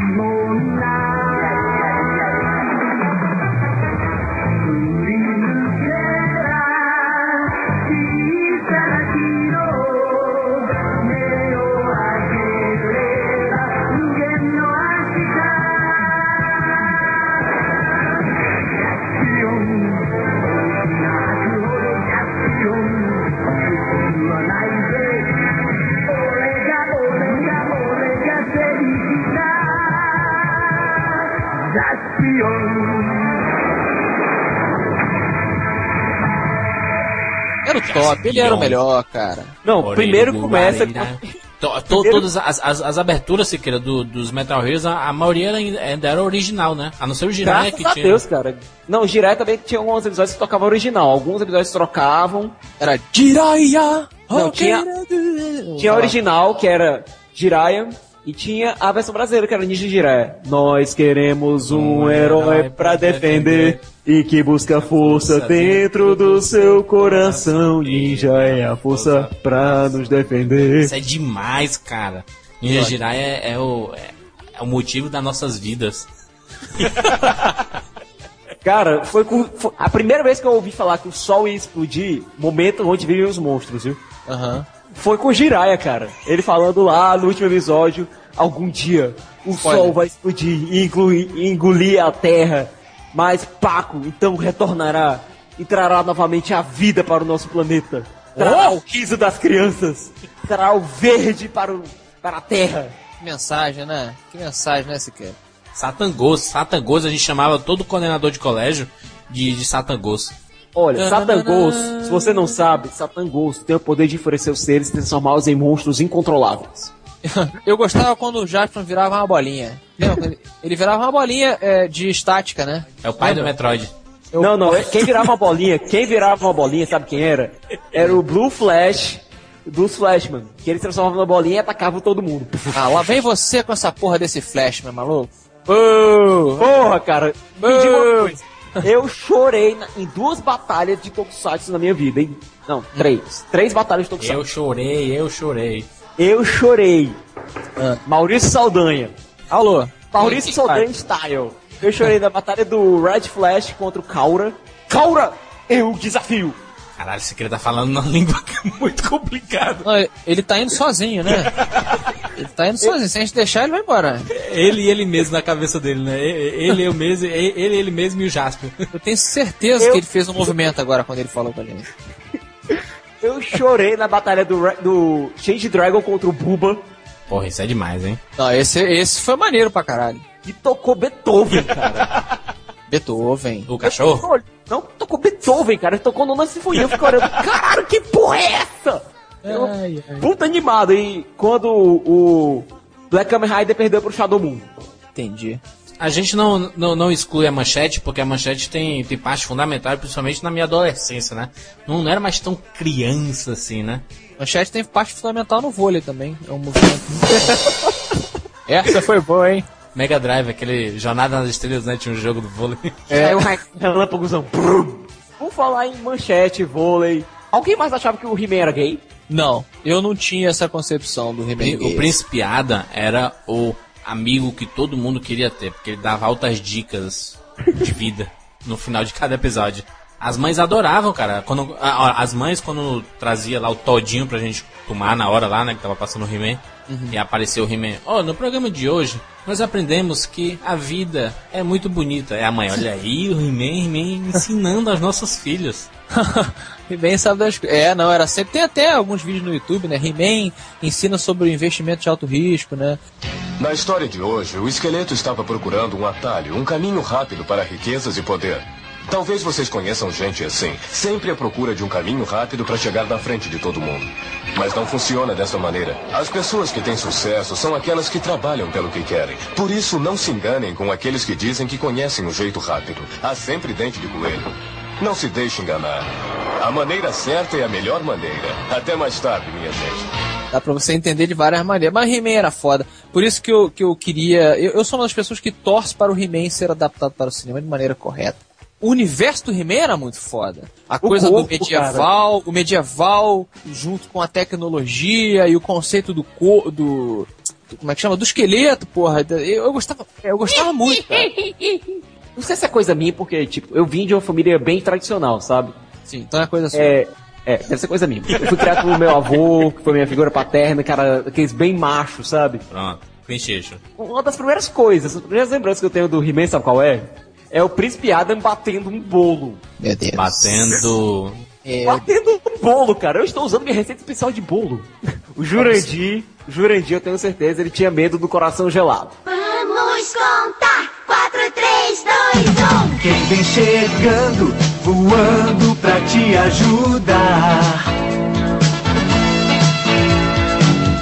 o top, ele era o melhor, cara. Não, primeiro começa com... To- to- Todas as, as, as aberturas, Siqueira, do, dos Metal Heroes, a, a maioria era, ainda- era original, né? A não ser o Jiraiya Graças que a tinha. Deus, cara. Não, o Jiraiya também tinha alguns episódios que tocava original. Alguns episódios trocavam. Era Jiraiya! Não, tinha, tinha a original, que era Jiraiya, e tinha a versão brasileira, que era Ninja Jiraiya. Nós queremos um, herói pra defender e que busca força dentro do seu coração. Ninja é a força pra nos defender. Isso é demais, cara. Ninja Jiraiya é, é o, é, é o motivo das nossas vidas. Cara, foi, com, foi a primeira vez que eu ouvi falar que o sol ia explodir, momento onde vivem os monstros, viu? Aham. Foi com o Jiraiya, cara. Ele falando lá no último episódio, algum dia o Spoiler. sol vai explodir e incluir- engolir a terra, mas Paco então retornará e trará novamente a vida para o nosso planeta. Trará Oh! o riso das crianças, trará o verde para, o, para a terra. Que mensagem, né? Que mensagem, né, Siqueira? Satangos. Satangos, a gente chamava todo coordenador de colégio de, de Satangos. Olha, Satangos, se você não sabe, Satangos tem o poder de enfurecer os seres e transformá-los em monstros incontroláveis. Eu gostava quando o Jaspion virava uma bolinha. Lembra? ele- virava uma bolinha é, de estática, né? É o pai do? Metroid. Não, não, quem virava uma bolinha, quem virava uma bolinha, sabe quem era? Era o Blue Flash dos Flashman, que ele transformava numa bolinha e atacava todo mundo. Ah, lá vem você com essa porra desse flash, meu maluco. Boo! Porra, cara, me diga uma coisa. Eu chorei na- em duas batalhas de Tokusatsu na minha vida, hein? Não, três. Três batalhas de Tokusatsu. Eu chorei, eu chorei. Eu chorei. Maurício Saldanha. Alô? Maurício Saldanha Style. Eu chorei na batalha do Red Flash contra o Kaura. Kaura, eu desafio. Caralho, esse cara tá falando uma língua muito complicada. Ele tá indo sozinho, né? Ele tá indo sozinho. Se a gente deixar, ele vai embora. Ele e ele mesmo na cabeça dele, né? Ele, eu mesmo, ele, ele mesmo e o Jasper. Eu tenho certeza Eu- que ele fez um movimento agora quando ele falou com gente. Eu chorei na batalha do, do Change Dragon contra o Buba. Porra, isso é demais, hein? Não, esse, esse foi maneiro pra caralho. E tocou Beethoven, cara. Beethoven. O cachorro? Não, tocou Beethoven, cara. Ele tocou nona sinfonia. Eu fico olhando, caralho, que porra é essa? Eu- Ai, ai. Puta animado. E quando o Black Kamen Rider perdeu pro Shadow Moon. Entendi. A gente não, não, não exclui a manchete, porque a manchete tem, tem parte fundamental, principalmente na minha adolescência, né? Não, não era mais tão criança assim, né? Manchete tem parte fundamental no vôlei também. É um movimento. Essa foi boa, hein? Mega Drive, aquele Jornada nas Estrelas, né? Tinha um jogo do vôlei. É. O relâmpagozão. Por falar em manchete, vôlei. Alguém mais achava que o He-Man era gay? Não, eu não tinha essa concepção do He-Man. O. Príncipe Ada era o amigo que todo mundo queria ter, porque ele dava altas dicas de vida no final de cada episódio. As mães adoravam, cara. Quando, a- a- as mães, quando trazia lá o todinho pra gente tomar na hora lá, né, que tava passando o He-Man, e apareceu o He-Man. Ó, no programa de hoje, nós aprendemos que a vida é muito bonita. É a mãe, olha aí, o He-Man, He-Man ensinando aos nossos filhos. He-Man sabe das coisas. É, não, era sempre. Tem até alguns vídeos no YouTube, né? He-Man ensina sobre o investimento de alto risco, né? Na história de hoje, o esqueleto estava procurando um atalho, um caminho rápido para riquezas e poder. Talvez vocês conheçam gente assim, sempre à procura de um caminho rápido para chegar na frente de todo mundo. Mas não funciona dessa maneira. As pessoas que têm sucesso são aquelas que trabalham pelo que querem. Por isso, não se enganem com aqueles que dizem que conhecem o jeito rápido. Há sempre dente de coelho. Não se deixe enganar. A maneira certa é a melhor maneira. Até mais tarde, minha gente. Dá pra você entender de várias maneiras. Mas He-Man era foda. Por isso que eu, que eu queria. Eu, eu sou uma das pessoas que torce para o He-Man ser adaptado para o cinema de maneira correta. O universo do He-Man era muito foda. A coisa corpo, do medieval, o medieval junto com a tecnologia e o conceito do do, do- como é que chama? Do esqueleto, porra. Eu, eu gostava, eu gostava muito, cara. Não sei se é coisa minha, porque, tipo, eu vim de uma família bem tradicional, sabe? Sim, então é coisa sua. É, é, deve ser coisa minha. Eu fui criado pelo meu avô, que foi minha figura paterna, cara, aqueles bem machos, sabe? Pronto, Quinchecho. Uma das primeiras coisas, as primeiras lembranças que eu tenho do He-Man, sabe qual é? É o Príncipe Adam batendo um bolo. Meu Deus. Batendo. É, Batendo um bolo, cara. Eu estou usando minha receita especial de bolo. O Jurandir, o Jurandir, eu tenho certeza, ele tinha medo do coração gelado. Vamos contar. 4, 3, 2, 1. Quem vem chegando, voando pra te ajudar.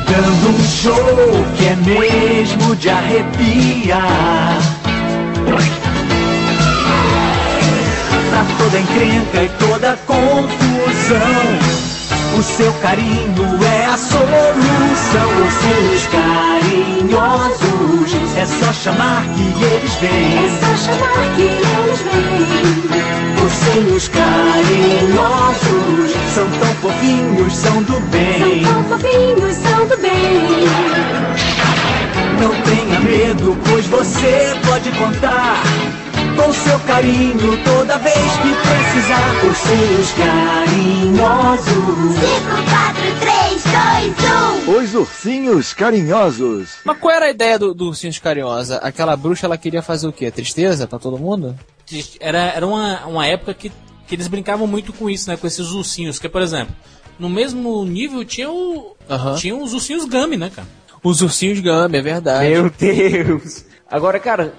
Dando um show que é mesmo de arrepiar. Pra toda encrenca e toda confusão. O seu carinho é a solução. Ursinhos carinhosos, é só chamar que eles vêm. É só chamar que eles vêm. Ursinhos carinhosos, são tão fofinhos, são do bem. São tão fofinhos, são do bem. Não tenha medo, pois você pode contar com seu carinho toda vez que precisar. Ursinhos carinhosos. 5, 4, 3, 2, 1. Os ursinhos carinhosos. Mas qual era a ideia do, do Ursinhos Carinhosa? Aquela bruxa, ela queria fazer o quê? Tristeza pra todo mundo? Era, era uma, uma época que, que eles brincavam muito com isso, né? Com esses ursinhos. Que, por exemplo, no mesmo nível tinha, o, tinha os ursinhos Gummy, né, cara? Os Ursinhos Gummy, é verdade. Meu Deus! Agora, cara,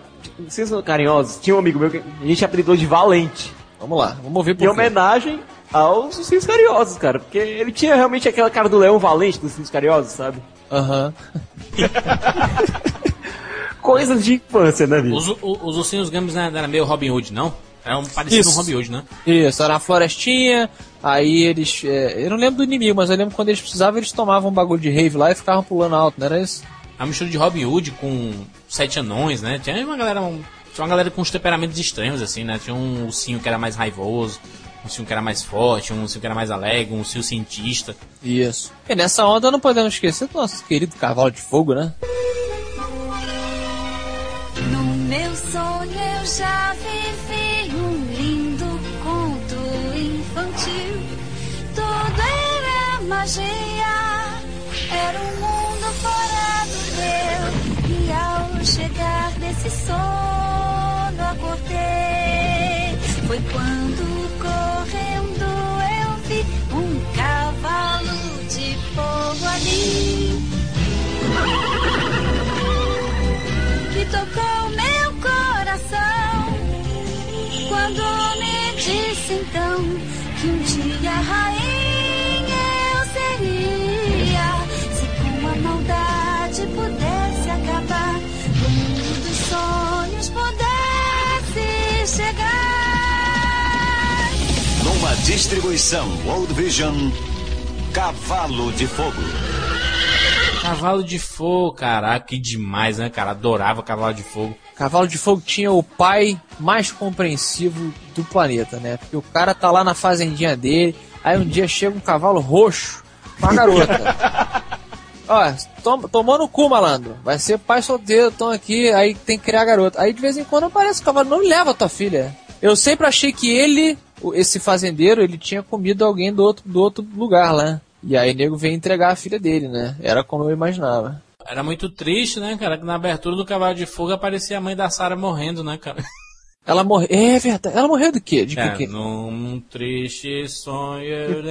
vocês são carinhosos? Tinha um amigo meu que a gente apelidou de Valente. Vamos lá, vamos ouvir por Em quê. homenagem aos Ursinhos Carinhosos, cara. Porque ele tinha realmente aquela cara do leão valente dos Ursinhos Carinhosos, sabe? Aham. Coisas de infância, né, bicho? Os, o- os ursinhos não era meio Robin Hood, não? Era um parecido Isso. com Robin Hood, né? Isso, era na florestinha, aí eles. é, eu não lembro do inimigo, mas eu lembro que quando eles precisavam, eles tomavam um bagulho de rave lá e ficavam pulando alto, não era isso? A mistura de Robin Hood com sete anões, né? Tinha uma galera, um- tinha uma galera com uns temperamentos extremos, assim, né? Tinha um ursinho que era mais raivoso, um ursinho que era mais forte, um ursinho que era mais alegre, um ursinho cientista. Isso. E nessa onda não podemos esquecer do nosso querido cavalo de fogo, né? No meu sonho eu já vivi um lindo conto infantil. Tudo era magia, nesse sono acordei. Foi quando correndo eu vi um cavalo de fogo ali. que tocou meu coração quando me disse então que um dia rainha distribuição World Vision, Cavalo de Fogo. Cavalo de fogo, caraca, que demais, né, cara? Adorava Cavalo de Fogo. Cavalo de Fogo tinha o pai mais compreensivo do planeta, né? Porque o cara tá lá na fazendinha dele, aí um dia chega um cavalo roxo com a garota. Ó, tom, tomou no cu, malandro. Vai ser pai solteiro, tão aqui, aí tem que criar a garota. Aí de vez em quando aparece o cavalo, não leva a tua filha. Eu sempre achei que ele, esse fazendeiro, ele tinha comido alguém do outro, do outro lugar lá. E aí o nego veio entregar a filha dele, né? Era como eu imaginava. Era muito triste, né, cara? Que na abertura do Cavalo de Fogo aparecia a mãe da Sarah morrendo, né, cara? Ela morreu. É verdade. Ela morreu do quê? De É, quê? num triste sonho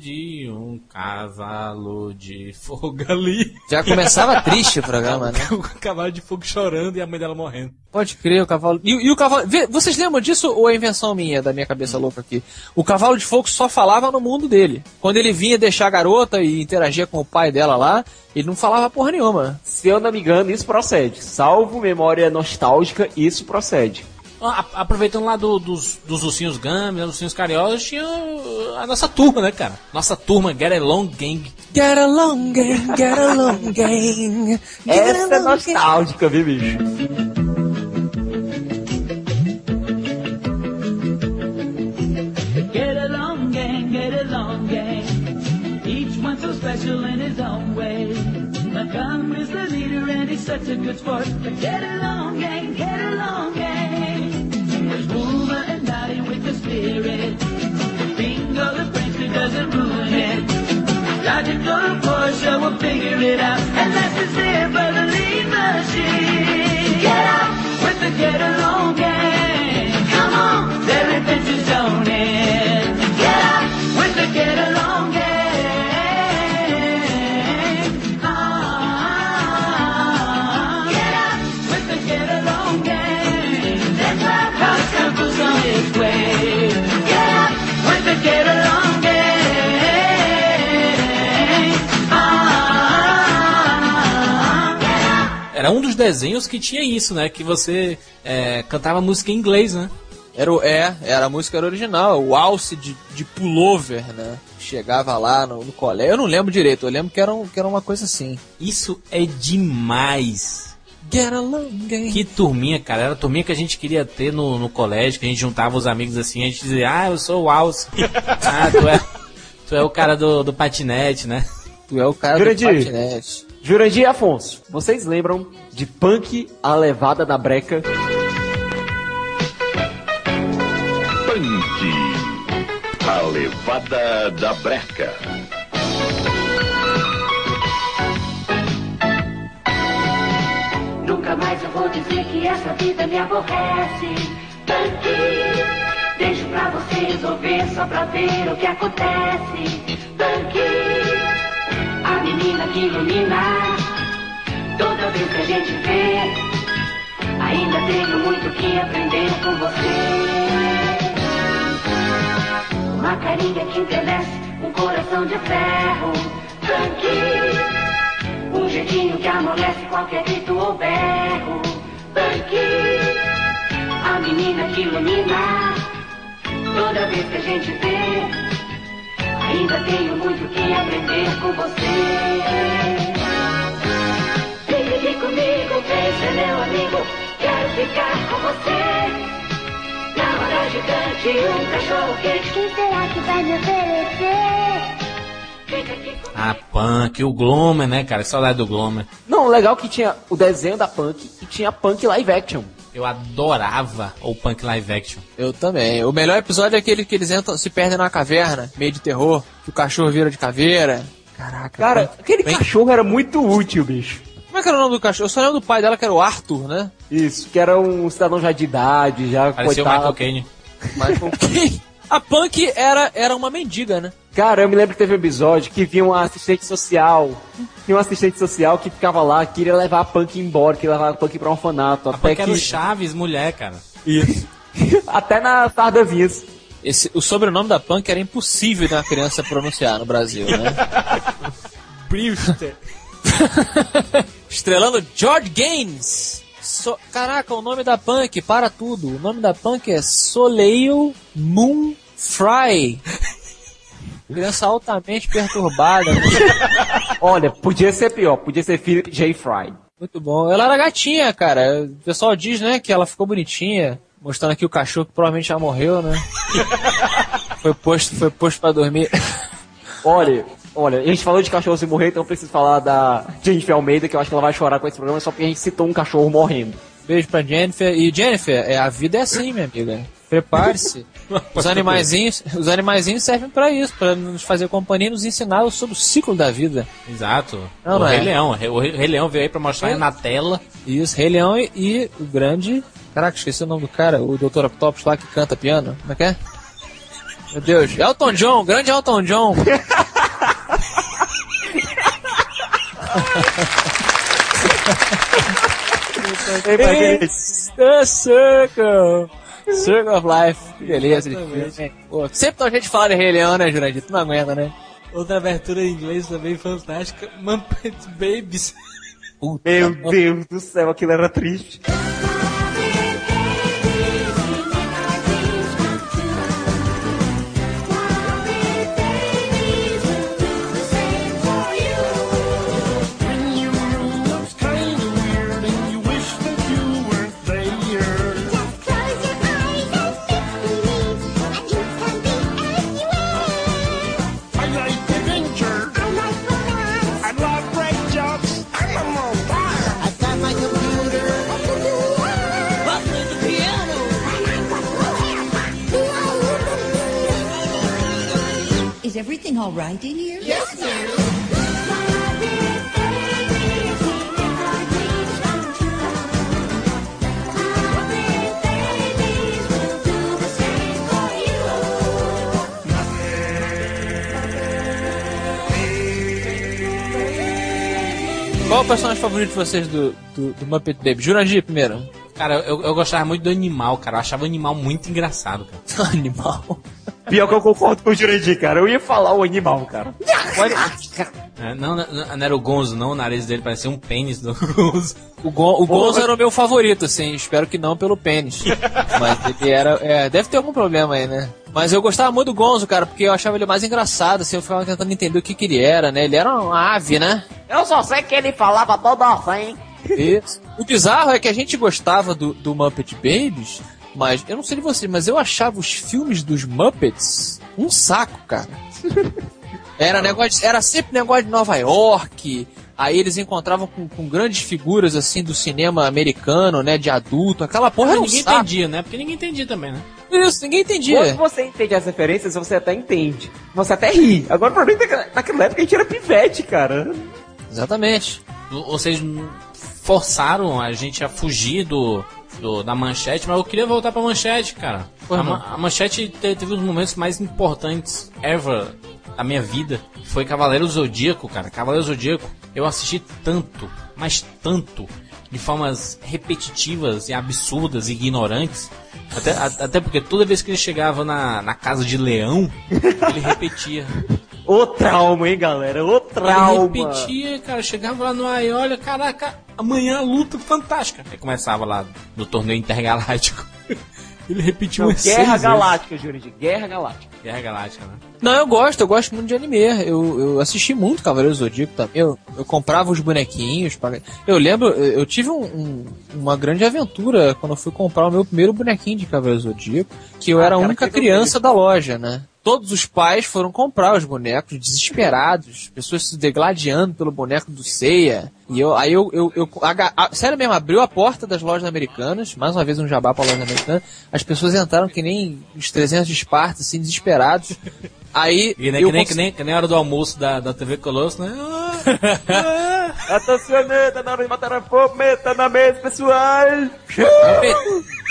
de um cavalo de fogo ali. Já começava triste o programa, né? o cavalo de fogo chorando e a mãe dela morrendo. Pode crer, o cavalo. E, e o cavalo. Vê, vocês lembram disso ou é invenção minha, da minha cabeça louca aqui? O cavalo de fogo só falava no mundo dele. Quando ele vinha deixar a garota e interagia com o pai dela lá, ele não falava porra nenhuma. Se eu não me engano, isso procede. Salvo memória nostálgica, isso procede. Aproveitando lá do- dos, dos ursinhos Gummies, dos ursinhos carinhosos, tinha a nossa turma, né, cara? Nossa turma, Get Along Gang. Get along, gang, get along, gang. Essa é nostálgica, viu, bicho? Such a good sport. Get along, gang, get along, gang. There's Boomer and Dottie with the spirit. Bingo the prankster doesn't ruin it. Logical Porsche will figure it out. And that's the zip of the lead machine. Get out with the get along gang. Come on, their adventures don't end. Get out with the get along gang. Dos desenhos que tinha isso, né? Que você é, cantava música em inglês, né? Era, o- é, era a música era original, o alce de, de pullover, né? Chegava lá no, no colégio. Eu não lembro direito, eu lembro que era, um- que era uma coisa assim. Isso é demais. Get along, gang. Que turminha, cara. Era a turminha que a gente queria ter no, no colégio, que a gente juntava os amigos assim, a gente dizia, ah, eu sou o Alce. ah, tu é, tu é o cara do, do patinete, né? Tu é o cara Jurandir. do patinete. Jurandir e Afonso, vocês lembram de Punk, a levada da breca? Punk. A levada da breca. Nunca mais eu vou dizer que essa vida me aborrece. Tanque, deixo pra você resolver só pra ver o que acontece. Tanque, menina que ilumina. Toda vez que a gente vê, ainda tenho muito que aprender com você. Uma carinha que entristece, um coração de ferro. Punk, um jeitinho que amolece qualquer grito ou berro. Punk, a menina que ilumina toda vez que a gente vê. Ainda tenho muito que aprender com você. Vem aqui comigo, vem ser meu amigo. Quero ficar com você. Na roda gigante, um cachorro quente. Quem será que vai me oferecer? Fica aqui comigo. A Punk, o Glomer, né, cara? Saudade do Glomer. Não, legal que tinha o desenho da Punk e tinha Punk live action. Eu adorava o Punk Live Action. Eu também. O melhor episódio é aquele que eles entram, se perdem na caverna, meio de terror, que o cachorro vira de caveira. Caraca. Cara, Punk- aquele Bem- cachorro era muito útil, bicho. Como é que era o nome do cachorro? Eu só lembro do pai dela, que era o Arthur, né? Isso, que era um cidadão já de idade, já Parecia o coitado. Michael Caine. Michael Caine. A Punk era, era uma mendiga, né? Cara, eu me lembro que teve um episódio que vinha uma assistente social. Tinha uma assistente social que ficava lá, queria levar a Punk embora, queria levar a Punk pra um orfanato. A até Punk era o que. Chaves, mulher, cara. Isso. até na Tardavinhas. Esse, o sobrenome da Punk era impossível de uma criança pronunciar no Brasil, né? Brewster. Estrelando George Gaines. So- Caraca, o nome da Punk, para tudo. O nome da Punk é Soleil Moon Fry. Criança altamente perturbada. Olha, podia ser pior, podia ser Philip J. Fry. Muito bom. Ela era gatinha, cara. O pessoal diz, né, que ela ficou bonitinha. Mostrando aqui o cachorro que provavelmente já morreu, né? foi posto, foi posto pra dormir. Olha, olha, a gente falou de cachorro se morrer, então eu preciso falar da Jennifer Almeida, que eu acho que ela vai chorar com esse programa, só porque a gente citou um cachorro morrendo. Beijo pra Jennifer. E Jennifer, é, a vida é assim, minha amiga. Prepare-se. Os animaizinhos, os animaizinhos servem pra isso, pra nos fazer companhia e nos ensinar sobre o ciclo da vida. Exato. Não, o não Rei é. Leão. O Rei, Leão veio aí pra mostrar É. na tela. Isso, Rei Leão e, e o grande. Caraca, esqueci o nome do cara, o Dr. Octopus lá que canta piano. Como é que é? Meu Deus, Elton John, grande Elton John. It's the circle. Circle of Life. Que beleza de filme. Pô, sempre tem gente falando de Rei Leão, né, Jurandir? Tu não aguenta, né? Outra abertura em inglês também fantástica. Muppet Babies. Meu Deus do céu, aquilo era triste. Everything all right in here? Yes, Qual é o personagem favorito de vocês do, do, do Muppet Baby? Jurandir primeiro. Cara, eu, eu gostava muito do animal, cara. Eu achava o animal muito engraçado, cara. animal? Pior que eu concordo com o Jurandir, cara. Eu ia falar o animal, cara. É, não, não, não era o Gonzo, não. O nariz dele parecia um pênis do Gonzo. O, Gon, o Gonzo era o meu favorito, assim. Espero que não pelo pênis. Mas ele era. É, deve ter algum problema aí, né? Mas eu gostava muito do Gonzo, cara, porque eu achava ele mais engraçado, assim. Eu ficava tentando entender o que, que ele era, né? Ele era uma ave, né? Eu só sei que ele falava todo assim. Isso. O bizarro é que a gente gostava do, do Muppet Babies, mas eu não sei de você, mas eu achava os filmes dos Muppets um saco, cara. Era, negócio era sempre negócio de Nova York. Aí eles encontravam com, com grandes figuras assim do cinema americano, né? De adulto. Aquela porra um ninguém saco. entendia, né? Porque ninguém entendia também, né? Isso, ninguém entendia. Quando você entende as referências, você até entende. Você até ri. Agora, o problema é que naquela época a gente era pivete, cara. Exatamente. Vocês forçaram a gente a fugir do, do- da manchete, mas eu queria voltar pra manchete, cara. A, ma- a manchete te- teve os momentos mais importantes ever da minha vida. Foi Cavaleiro Zodíaco, cara. Cavaleiro Zodíaco. Eu assisti tanto, mas tanto, de formas repetitivas e absurdas e ignorantes. Até, a- até porque toda vez que ele chegava na, na casa de leão, ele repetia. Ô trauma, hein, galera? Ô Ele trauma. repetia, cara, chegava lá no ar e olha, caraca, amanhã luta fantástica. Aí começava lá no torneio intergaláctico. Ele repetiu Não, Guerra. Galáctica, Jurandir. Guerra Galáctica. Guerra Galáctica, né? Não, eu gosto, eu gosto muito de anime. Eu, eu assisti muito Cavaleiro do Zodíaco também. Eu, eu comprava os bonequinhos. Pra... Eu lembro, eu eu tive um- um- uma grande aventura quando eu fui comprar o meu primeiro bonequinho de Cavaleiro do Zodíaco, que eu Ah, era a única eu criança da loja, né? Todos os pais foram comprar os bonecos, desesperados, pessoas se degladiando pelo boneco do Seiya. E eu, aí eu, eu, eu aga- a- sério mesmo, abriu a porta das lojas americanas, mais uma vez um jabá pra loja americana, as pessoas entraram que nem os 300 de Esparta, assim, desesperados. Aí E nem, eu que, nem, cons- que, nem, que nem a hora do almoço da, da TV Colosso, né? Atencioneta, na hora de matar a fome, meta na mesa, pessoal.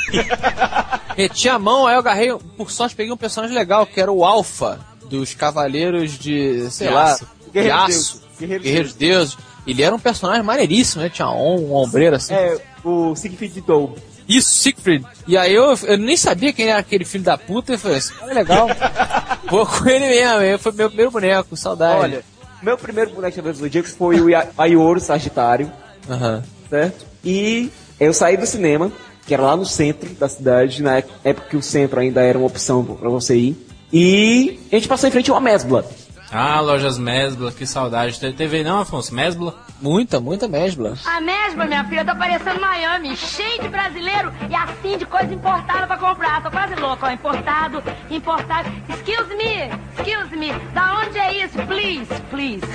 Meti a mão, aí eu agarrei, por sorte peguei um personagem legal, que era o Alpha dos Cavaleiros de, sei De lá, Aço. Guerreiro de aço, Deus. Guerreiros Deuses. Ele era um personagem maneiríssimo, né? Tinha um, um ombreiro assim. É, o Siegfried de Dou. Isso, Siegfried. E aí eu, eu nem sabia quem era aquele filho da puta, e falei, esse cara é legal. Vou com ele mesmo, ele foi meu primeiro boneco, saudade. Olha, meu primeiro boneco de Cavaleiro do Zodíaco foi o Aioro Sagitário, Aham. certo? E eu saí do cinema, que era lá no centro da cidade, na época que o centro ainda era uma opção pra você ir. E a gente passou em frente a uma Mesbla. Ah, lojas Mesbla, que saudade. Te- Teve não, Afonso? Mesbla? Muita, muita mesbla. A mesma, minha filha, tá parecendo Miami, cheio de brasileiro e assim de coisa importada pra comprar. Tô quase louca, ó. Importado, importado. Excuse me, excuse me, da onde é isso? Please, please.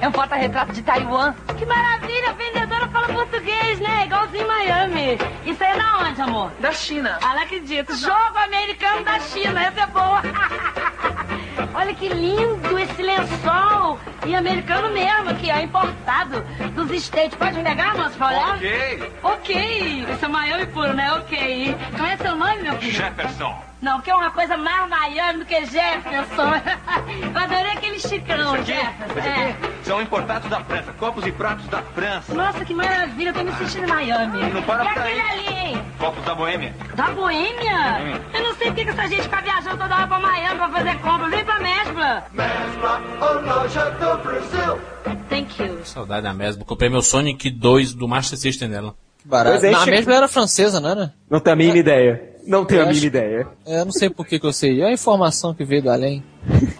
É um porta-retrato de Taiwan. Que maravilha, a vendedora fala português, né? Igualzinho Miami. Isso aí é da onde, amor? Da China. Ah, não acredito. Jogo americano da China, essa é boa. Olha que lindo esse lençol. E americano mesmo, aqui, ó, importado dos States. Pode me negar, moço, pra olhar? Ok. Ok. Esse é Miami puro, né? Ok. Como é seu nome, meu filho? Jefferson. Não, porque é uma coisa mais Miami do que Jefferson. Eu adorei aquele chicão, Isso aqui, Jefferson. esse É. aqui são importados da França, copos e pratos da França. Nossa, que maravilha, eu tô me sentindo em Miami. Não para e por aquele aí. ali, hein? Copos da Boêmia. Da Boêmia? Hum. Eu não sei porque que essa gente fica viajando toda hora pra Miami pra fazer compra. Vem pra Mesbla. Thank you. Saudade da Mesbla. Comprei meu Sonic 2 do Master System dela. Barato. Pois é, Não, a chega- mesbla era francesa, não era? Não tenho a mínima ideia. Não tenho Eu a acho- mínima ideia. Eu não sei por que, que eu sei. É a informação que veio do além.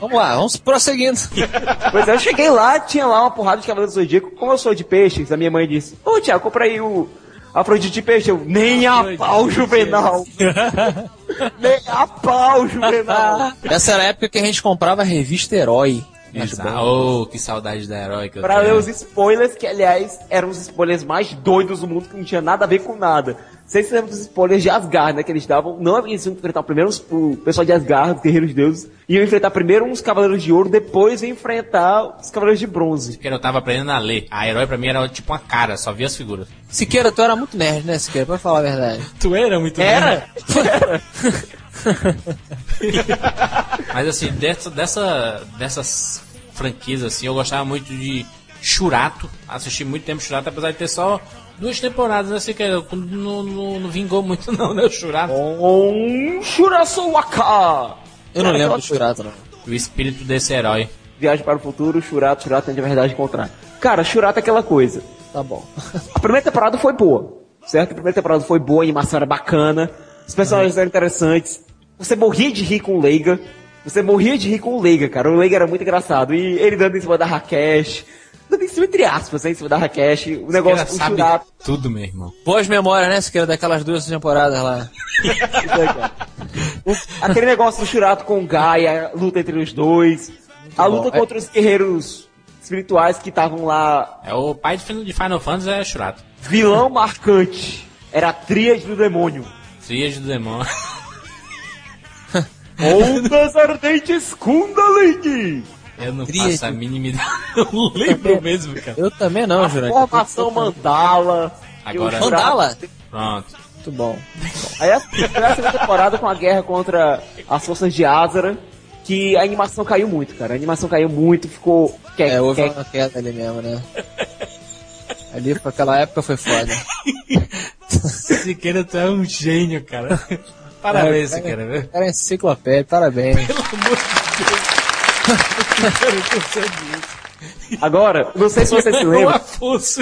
Vamos lá, vamos prosseguindo. Pois é, eu cheguei lá, tinha lá uma porrada de Cavaleiro do Zodíaco. Como eu sou de peixes, a minha mãe disse: Ô, Tiago, compra aí o Afrodite de peixe. Eu, nem a pau, Juvenal. nem a pau, Juvenal. Essa era a época que a gente comprava a revista Herói. Oh, que saudade da herói que eu Pra tenho. ler os spoilers, que aliás eram os spoilers mais doidos do mundo, que não tinha nada a ver com nada. Vocês se lembram dos spoilers de Asgard, né? Que eles davam. Não, eles iam enfrentar primeiro os- o pessoal de Asgard, os guerreiros deuses. Iam enfrentar primeiro uns cavaleiros de ouro, depois iam enfrentar os cavaleiros de bronze. Porque eu tava aprendendo a ler. A herói pra mim era tipo uma cara, só via as figuras. Siqueira, tu era muito nerd, né, Siqueira? Pra falar a verdade. Tu era muito Era? Mas assim, dessa, dessa, dessas franquias assim, eu gostava muito de Churato. Assisti muito tempo Churato, apesar de ter só duas temporadas, assim, que não, não, não vingou muito não, né, o Churato. Um Shurasowaka! Eu não lembro do Churato, não. O espírito desse herói. Viagem para o futuro, Shurato, Shurato tem de verdade encontrar. Cara, Shurato é aquela coisa. Tá bom. A primeira temporada foi boa, certo? A primeira temporada foi boa, a animação era bacana, os personagens eram interessantes. Você morria de rir com o Leiga. Você morria de rir com o Leiga, cara. O Leiga era muito engraçado. E ele dando em cima da Rakesh. Em cima, entre aspas, né, em cima da Rakesh. O negócio com sabe Shurato. tudo, meu irmão. Boas memórias, né, Siqueira, daquelas duas temporadas lá. O- aquele negócio do Shurato com o Gaia, a luta entre os dois. a bom. luta contra os guerreiros espirituais que estavam lá. É o pai de Final Fantasy é Churato. Vilão marcante. Era a tríade do demônio. Tríade do demônio. Ondas ardentes Kundalini. Eu não Tríade. faço a mínima ideia. Eu não lembro mesmo, cara. Eu também não, Jurandir. Formação Mandala. Agora- Mandala? Pronto. Muito bom. Aí a foi a segunda temporada com a guerra contra as forças de Azara. Que a animação caiu muito, cara. A animação caiu muito, ficou. É, houve que- uma queda ali mesmo, né? Ali, pra aquela época, foi foda. Siqueira, tu é um gênio, cara. Parabéns, É? Cara, é enciclopédia, parabéns. Pelo amor de Deus. Agora, não sei se você se O lembra. Afonso.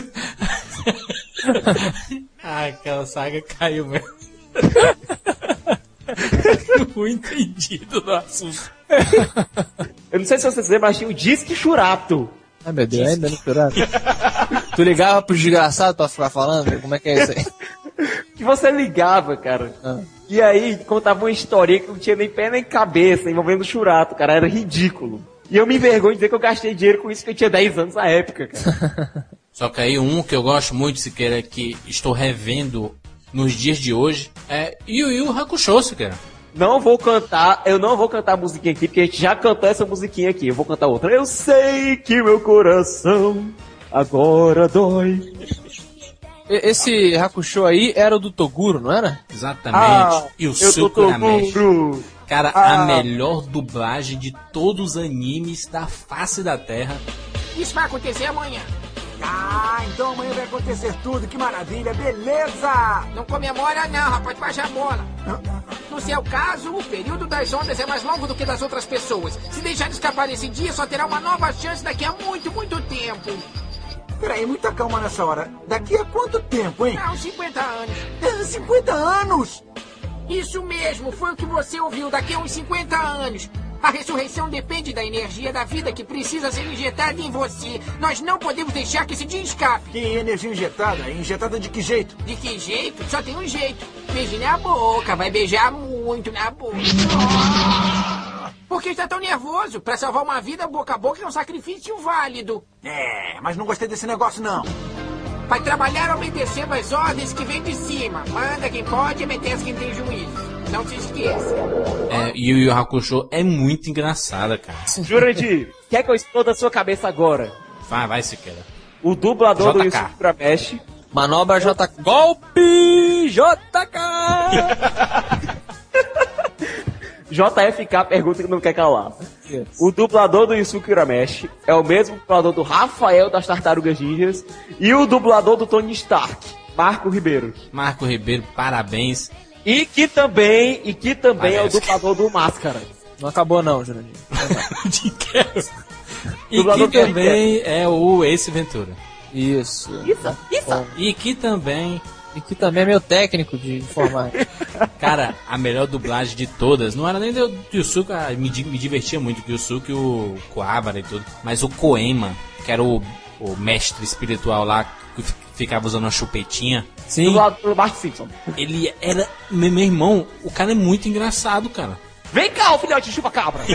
ah, aquela saga caiu mesmo. Muito entendido do assunto. Eu não sei se você se lembra, mas tinha o Disque Churato. Ai, meu Deus, ainda não curado. tu ligava pro desgraçado pra ficar falando? Como é que é isso aí? Que você ligava, cara. Ah. E aí contava uma historinha que não tinha nem pé nem cabeça, envolvendo o Churato, cara. Era ridículo. E eu me envergonho de dizer que eu gastei dinheiro com isso, que eu tinha 10 anos na época, cara. Só que aí um que eu gosto muito, Siqueira, que estou revendo nos dias de hoje, é Yu Yu Hakusho, Siqueira. Não vou cantar, eu não vou cantar a musiquinha aqui, porque a gente já cantou essa musiquinha aqui. Eu vou cantar outra. Eu sei que meu coração agora dói. Esse Hakusho aí era o do Toguro, não era? Exatamente. Ah, e o. Toguro. Cara, Ah. a melhor dublagem de todos os animes da face da Terra. Isso vai acontecer amanhã. Ah, então amanhã vai acontecer tudo, que maravilha, beleza! Não comemora não, rapaz, baixa a bola. No seu caso, o período das ondas é mais longo do que das outras pessoas. Se deixar de escapar nesse dia, só terá uma nova chance daqui a muito, muito tempo. Peraí, muita calma nessa hora. Daqui a quanto tempo, hein? Não, 50 anos. É, 50 anos! Isso mesmo, foi o que você ouviu daqui a uns 50 anos. A ressurreição depende da energia da vida que precisa ser injetada em você. Nós não podemos deixar que esse dia escape. Que energia injetada? Injetada de que jeito? De que jeito? Só tem um jeito. Beije na boca, vai beijar muito na boca. Por que está tão nervoso? Para salvar uma vida, boca a boca é um sacrifício válido. É, mas não gostei desse negócio, não. Vai trabalhar obedecendo as ordens que vêm de cima. Manda quem pode e obedece quem tem juízo. Não se esqueça. É, Yu Yu Hakusho é muito engraçada, cara. Jurandir, quer que eu exploda a sua cabeça agora? Vai, vai, Siqueira. O dublador do JK. Yusuke Urameshi. Manobra J. Golpe JK! JFK pergunta que não quer calar. O dublador do Yusuke Urameshi é o mesmo dublador do Rafael das Tartarugas Ninjas e o dublador do Tony Stark, Marco Ribeiro. Marco Ribeiro, parabéns. E que também, e que também é o Parece. dublador do Máscara. Não acabou não, Jurandir. E Dublador que também é o Ace Ventura. Isso. Isso, isso. E que também, E que também é meu técnico de informática. cara, a melhor dublagem de todas, não era nem do Yusuke, ah, me, me divertia muito com o Yusuke, o Kuwabara e tudo, mas o Koema, que era o, o mestre espiritual lá, que fi- ficava usando uma chupetinha, Sim. Dublador do Bart Simpson. ele era, meu, meu irmão, o cara é muito engraçado, cara. Vem cá, ô filhote de chupa-cabra.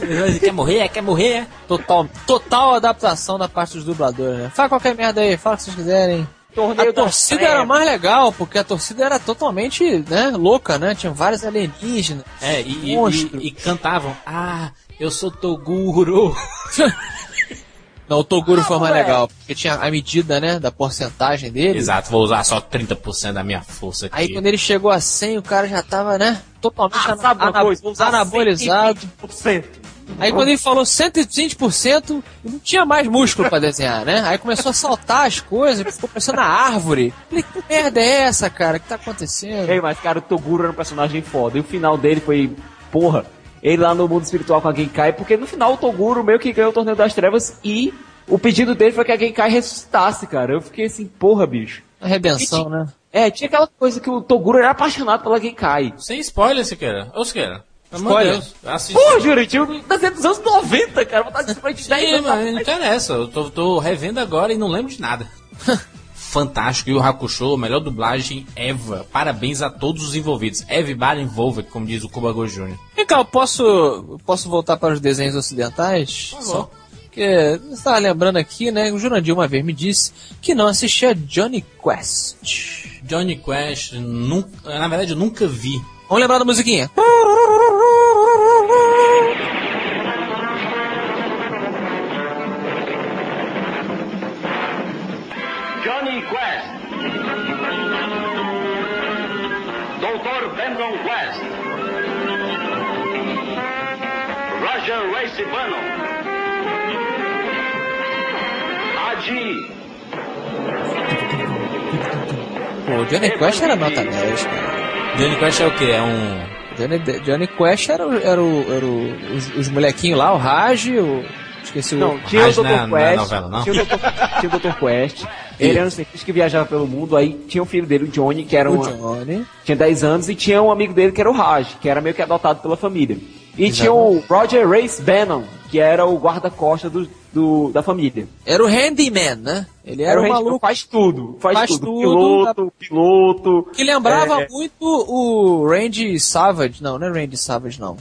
Ele quer morrer, quer morrer. Total, total adaptação da parte dos dubladores, né? Fala qualquer merda aí, fala o que vocês quiserem. Torneio A torcida Trevas. era mais legal, porque a torcida era totalmente, né, louca, né? Tinha vários alienígenas. É, e, e- e- cantavam, ah, eu sou Toguro. Não, o Toguro foi mais legal, porque tinha a medida, né, da porcentagem dele. Exato, vou usar só 30% da minha força aqui. Aí quando ele chegou a 100, o cara já tava, né, totalmente Ah, ana- sabe ana- coisa? Vou usar anabolizado. 120%. Aí quando ele falou 120%, não tinha mais músculo pra desenhar, né? Aí começou a saltar as coisas, ficou parecendo a árvore. Falei, que merda é essa, cara? O que tá acontecendo? Ei, mas cara, o Toguro era um personagem foda. E o final dele foi, porra, ele lá no mundo espiritual com a Genkai, porque no final o Toguro meio que ganhou o Torneio das Trevas e o pedido dele foi que a Genkai ressuscitasse, cara. Eu fiquei assim, porra, bicho. A redenção, né? É, tinha aquela coisa que o Toguro era apaixonado pela Genkai. Sem spoiler, Siqueira. Ô, Siqueira. Assiste. Pô, Juritinho, tá sendo dos anos 90, cara. Vou estar de frente de 10 Sim, anos. mas não interessa. Eu tô, tô revendo agora e não lembro de nada. Fantástico. E o Hakusho, melhor dublagem Eva. Parabéns a todos os envolvidos. Everybody involved, como diz o Kubago Jr. Vem cá, eu posso, posso voltar para os desenhos ocidentais? Por Só porque você estava lembrando aqui, né? O Jurandir uma vez me disse que não assistia Johnny Quest. Johnny Quest, nunca, na verdade eu nunca vi. Vamos lembrar da musiquinha? Johnny Quest. Dr. Benson Quest. Roger Race Bannon. Adi Pô, o Johnny Quest era nota 10, cara. Johnny Quest é o quê? É um. Johnny, Johnny Quest era, o- era, o, era o- os, os molequinhos lá, o Raj, o. Esqueci o. Não, tinha o Raj Dr. não é- é Quest. novela, não? Tinha o Dr. tinha o Dr. Quest. Ele era um cientista que viajava pelo mundo, aí tinha o filho dele, o Johnny, que era O um. Johnny. Tinha 10 anos, e tinha um amigo dele que era o Raj, que era meio que adotado pela família. E tinha o Roger Race Bannon, que era o guarda-costas do, do- da família. Era o Handyman, né? Ele era, Era o Randy- maluco. faz tudo, faz, Faz tudo. tudo, Piloto, piloto. Que lembrava é, muito o Randy Savage. Não, não é Randy Savage, não.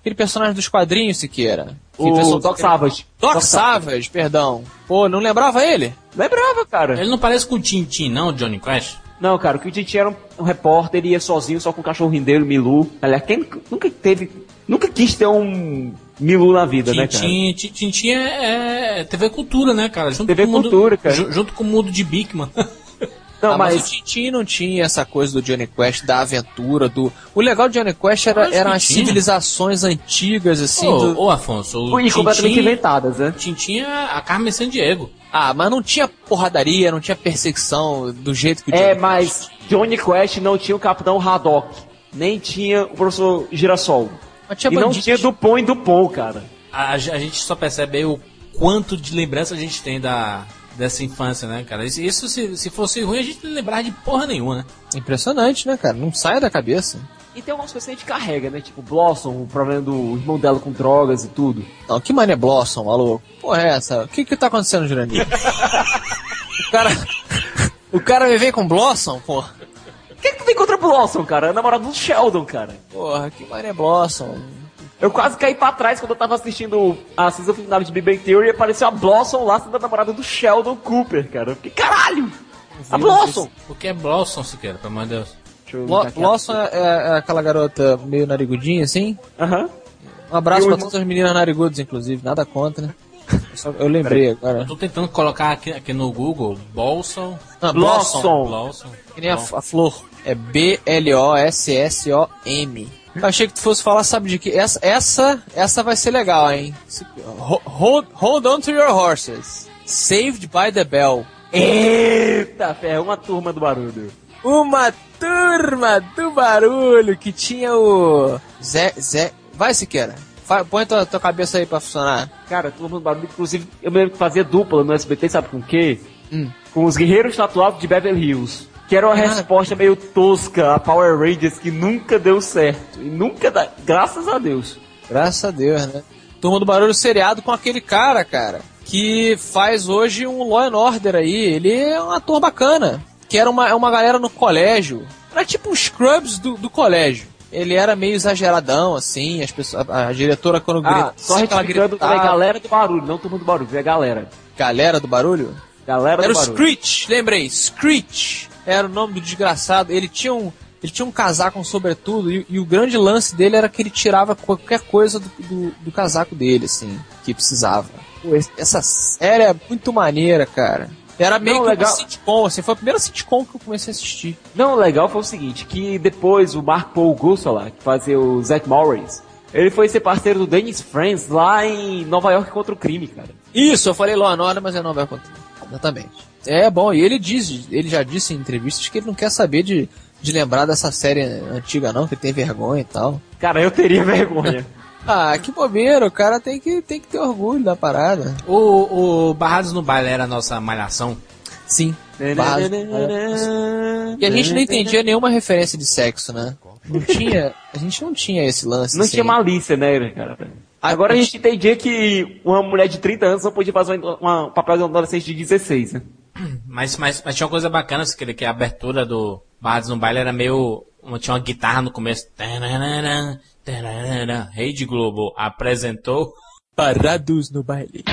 Aquele personagem dos quadrinhos, Siqueira. Que O um- Doc Savage. Doc, Doc Savage, perdão. Pô, não lembrava ele? Lembrava, cara. Ele não parece com o Tintin, não, Johnny Quest? Não, cara, o que o Titi era um, um repórter, ele ia sozinho, só com o cachorrinho dele, Milu. Aliás, quem nunca teve. Nunca quis ter um Milu na vida, né, cara? Tintin, Ti- Tintin é, é TV Cultura, né, cara? Junto TV mundo- Cultura, cara. ju- junto com o mundo de Bigman. Não, Ah, mas... mas- o Tintin não tinha essa coisa do Johnny Quest, da aventura, do... O legal do Johnny Quest era, eram as civilizações antigas, assim, Ô, do... Afonso, o E completamente Tintin- inventadas, né? Tintin é a Carmen Sandiego. Ah, mas não tinha porradaria, não tinha perseguição do jeito que o É, Johnny mas Johnny Quest não tinha o Capitão Haddock, nem tinha o Professor Girassol. E não tinha Dupont e Dupont, cara. A, a gente só percebe aí o quanto de lembrança a gente tem da, dessa infância, né, cara? Isso, isso se, se fosse ruim, a gente não lembrava de porra nenhuma, né? Impressionante, né, cara? Não sai da cabeça. E tem algumas coisas que a gente carrega, né? Tipo, Blossom, o problema do irmão dela com drogas e tudo. Não, que mané Blossom, maluco? Porra é essa? O que que tá acontecendo, Jurandir? o cara... O cara me vem com Blossom, porra? O que, que tu tem contra Blossom, cara? É namorado do Sheldon, cara. Porra, que mané Blossom? Eu quase caí pra trás quando eu tava assistindo a season final de Big Bang Theory e apareceu a Blossom lá sendo a namorada do Sheldon Cooper, cara. Eu fiquei, caralho! A Blossom! O que é Blossom, Siqueira, pelo amor de Deus? Blo Blossom é, é aquela garota meio narigudinha, assim? Aham. Um abraço E o pra todas as meninas narigudas, inclusive. Nada contra, né? Eu só- Eu lembrei agora. Eu tô tentando colocar aqui, aqui no Google Bolson. Ah, Blossom. Blossom. Que nem a, a flor. É B-L-O-S-S-O-M. Eu achei que tu fosse falar, sabe de que? Essa, essa, essa vai ser legal, hein? Hold, hold on to your horses. Saved by the Bell. Eita, ferro, uma turma do barulho. Uma turma do barulho que tinha o. Zé. Zé. Vai, Siqueira. Põe tua, tua cabeça aí pra funcionar. Cara, turma do barulho, inclusive, eu me lembro que fazia dupla no SBT, sabe com o quê? Hum. Com os Guerreiros Tatuados de Beverly Hills. Que era uma Ah. resposta meio tosca a Power Rangers que nunca deu certo. E nunca dá. Graças a Deus. Graças a Deus, né? Turma do Barulho seriado com aquele cara, cara, que faz hoje um Law and Order aí. Ele é um ator bacana. Que era uma, uma galera no colégio. Era tipo um Scrubs do, do colégio. Ele era meio exageradão, assim, as pessoas, a, a diretora quando Ah, grita- só aquela retificando, é galera do barulho, não turma do barulho, é galera. Galera do barulho? Galera Era do o barulho. Screech, lembrei, Screech. Era o nome do desgraçado. Ele tinha um, ele tinha um casaco, um sobretudo, e, e o grande lance dele era que ele tirava qualquer coisa do, do, do casaco dele, assim, que precisava. Pô, essa série é muito maneira, cara. Era meio Não, que legal. uma sitcom, assim, foi a primeira sitcom que eu comecei a assistir. Não, o legal foi o seguinte, que depois o Mark Paul Gusso lá, que fazia o Zack Morris, ele foi ser parceiro do Dennis Franz lá em Nova York contra o crime, cara. Isso, eu falei Law and Order, mas é não vai acontecer. Exatamente. É bom, e ele diz, ele já disse em entrevistas que ele não quer saber de, de lembrar dessa série antiga não, que ele tem vergonha e tal. Cara, eu teria vergonha. Ah, que bobeira, o cara tem que, tem que ter orgulho da parada. O, o Barrados no Baile era a nossa malhação. Sim. Barrados. E a gente não entendia nenhuma referência de sexo, né? Não tinha, a gente não tinha esse lance. Não assim. tinha malícia, né, cara? Agora a gente entendia que uma mulher de 30 anos não podia fazer uma- um papel de um adolescente de 16, né? Mas, mas, mas tinha uma coisa bacana, Siqueira, que a abertura do Barrados no Baile era meio... Tinha uma guitarra no começo. Tararara. Rede Globo apresentou... Parados no baile.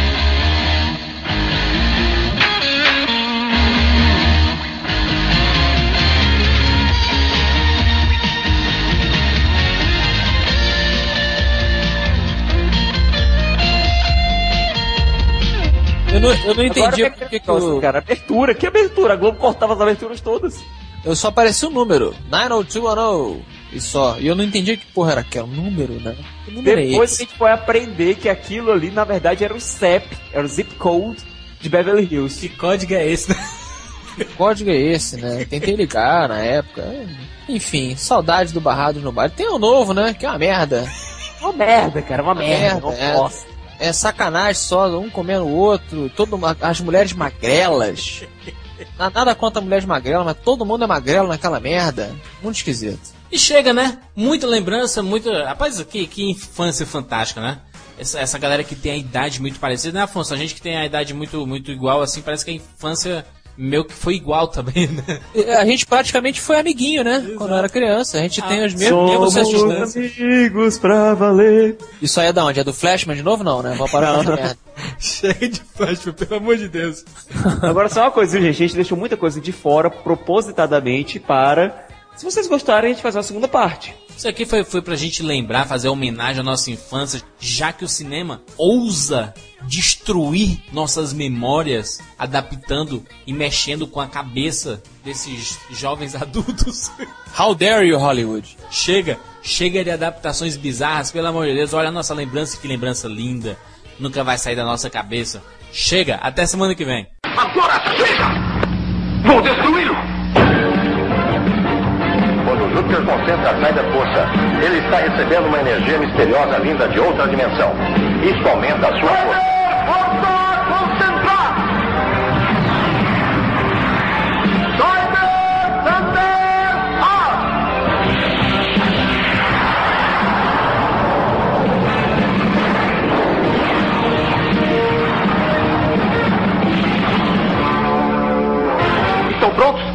Eu não, eu não entendi Agora, por que, que Nossa, o... cara, abertura, que abertura? A Globo cortava as aberturas todas. Eu só aparecia o número. 90210. E só. E eu não entendi que porra era aquele número, né? Que número é Depois esse? a gente foi aprender que aquilo ali, na verdade, era o CEP, era o zip code de Beverly Hills. Que código é esse? Que código é esse, né? Tentei ligar na época. Enfim, saudade do Barrados no Baile. Tem o novo, né? Que é uma merda. Uma merda, cara, uma merda. merda, é. Nossa. É sacanagem só, um comendo o outro, todo, as mulheres magrelas. Na- Nada contra mulheres magrelas, mas todo mundo é magrelo naquela merda. Muito esquisito. E chega, né? Muita lembrança, muita. Rapaz, que, que infância fantástica, né? Essa, essa galera que tem a idade muito parecida, né, Afonso? A gente que tem a idade muito, muito igual, assim, parece que a infância meu que foi igual também, né? A gente praticamente foi amiguinho, né? Quando era criança. A gente tem os mesmos Somos amigos pra valer. Isso aí é da onde? É do Flashman de novo? Não, né? Vamos parar essa merda. Chega de flashman, pelo amor de Deus. Agora só uma coisa, gente? A gente deixou muita coisa de fora propositadamente para. Se vocês gostarem, a gente faz uma segunda parte. Isso aqui foi, foi pra gente lembrar, fazer homenagem à nossa infância, já que o cinema ousa destruir nossas memórias, adaptando e mexendo com a cabeça desses jovens adultos. How dare you, Hollywood? Chega, chega de adaptações bizarras, pelo amor de Deus, olha a nossa lembrança, que lembrança linda. Nunca vai sair da nossa cabeça. Chega, até semana que vem. Agora chega! Vou destruí-lo! Júpiter concentra a saída é força. Ele está recebendo uma energia misteriosa linda de outra dimensão. Isso aumenta a sua força. prontos?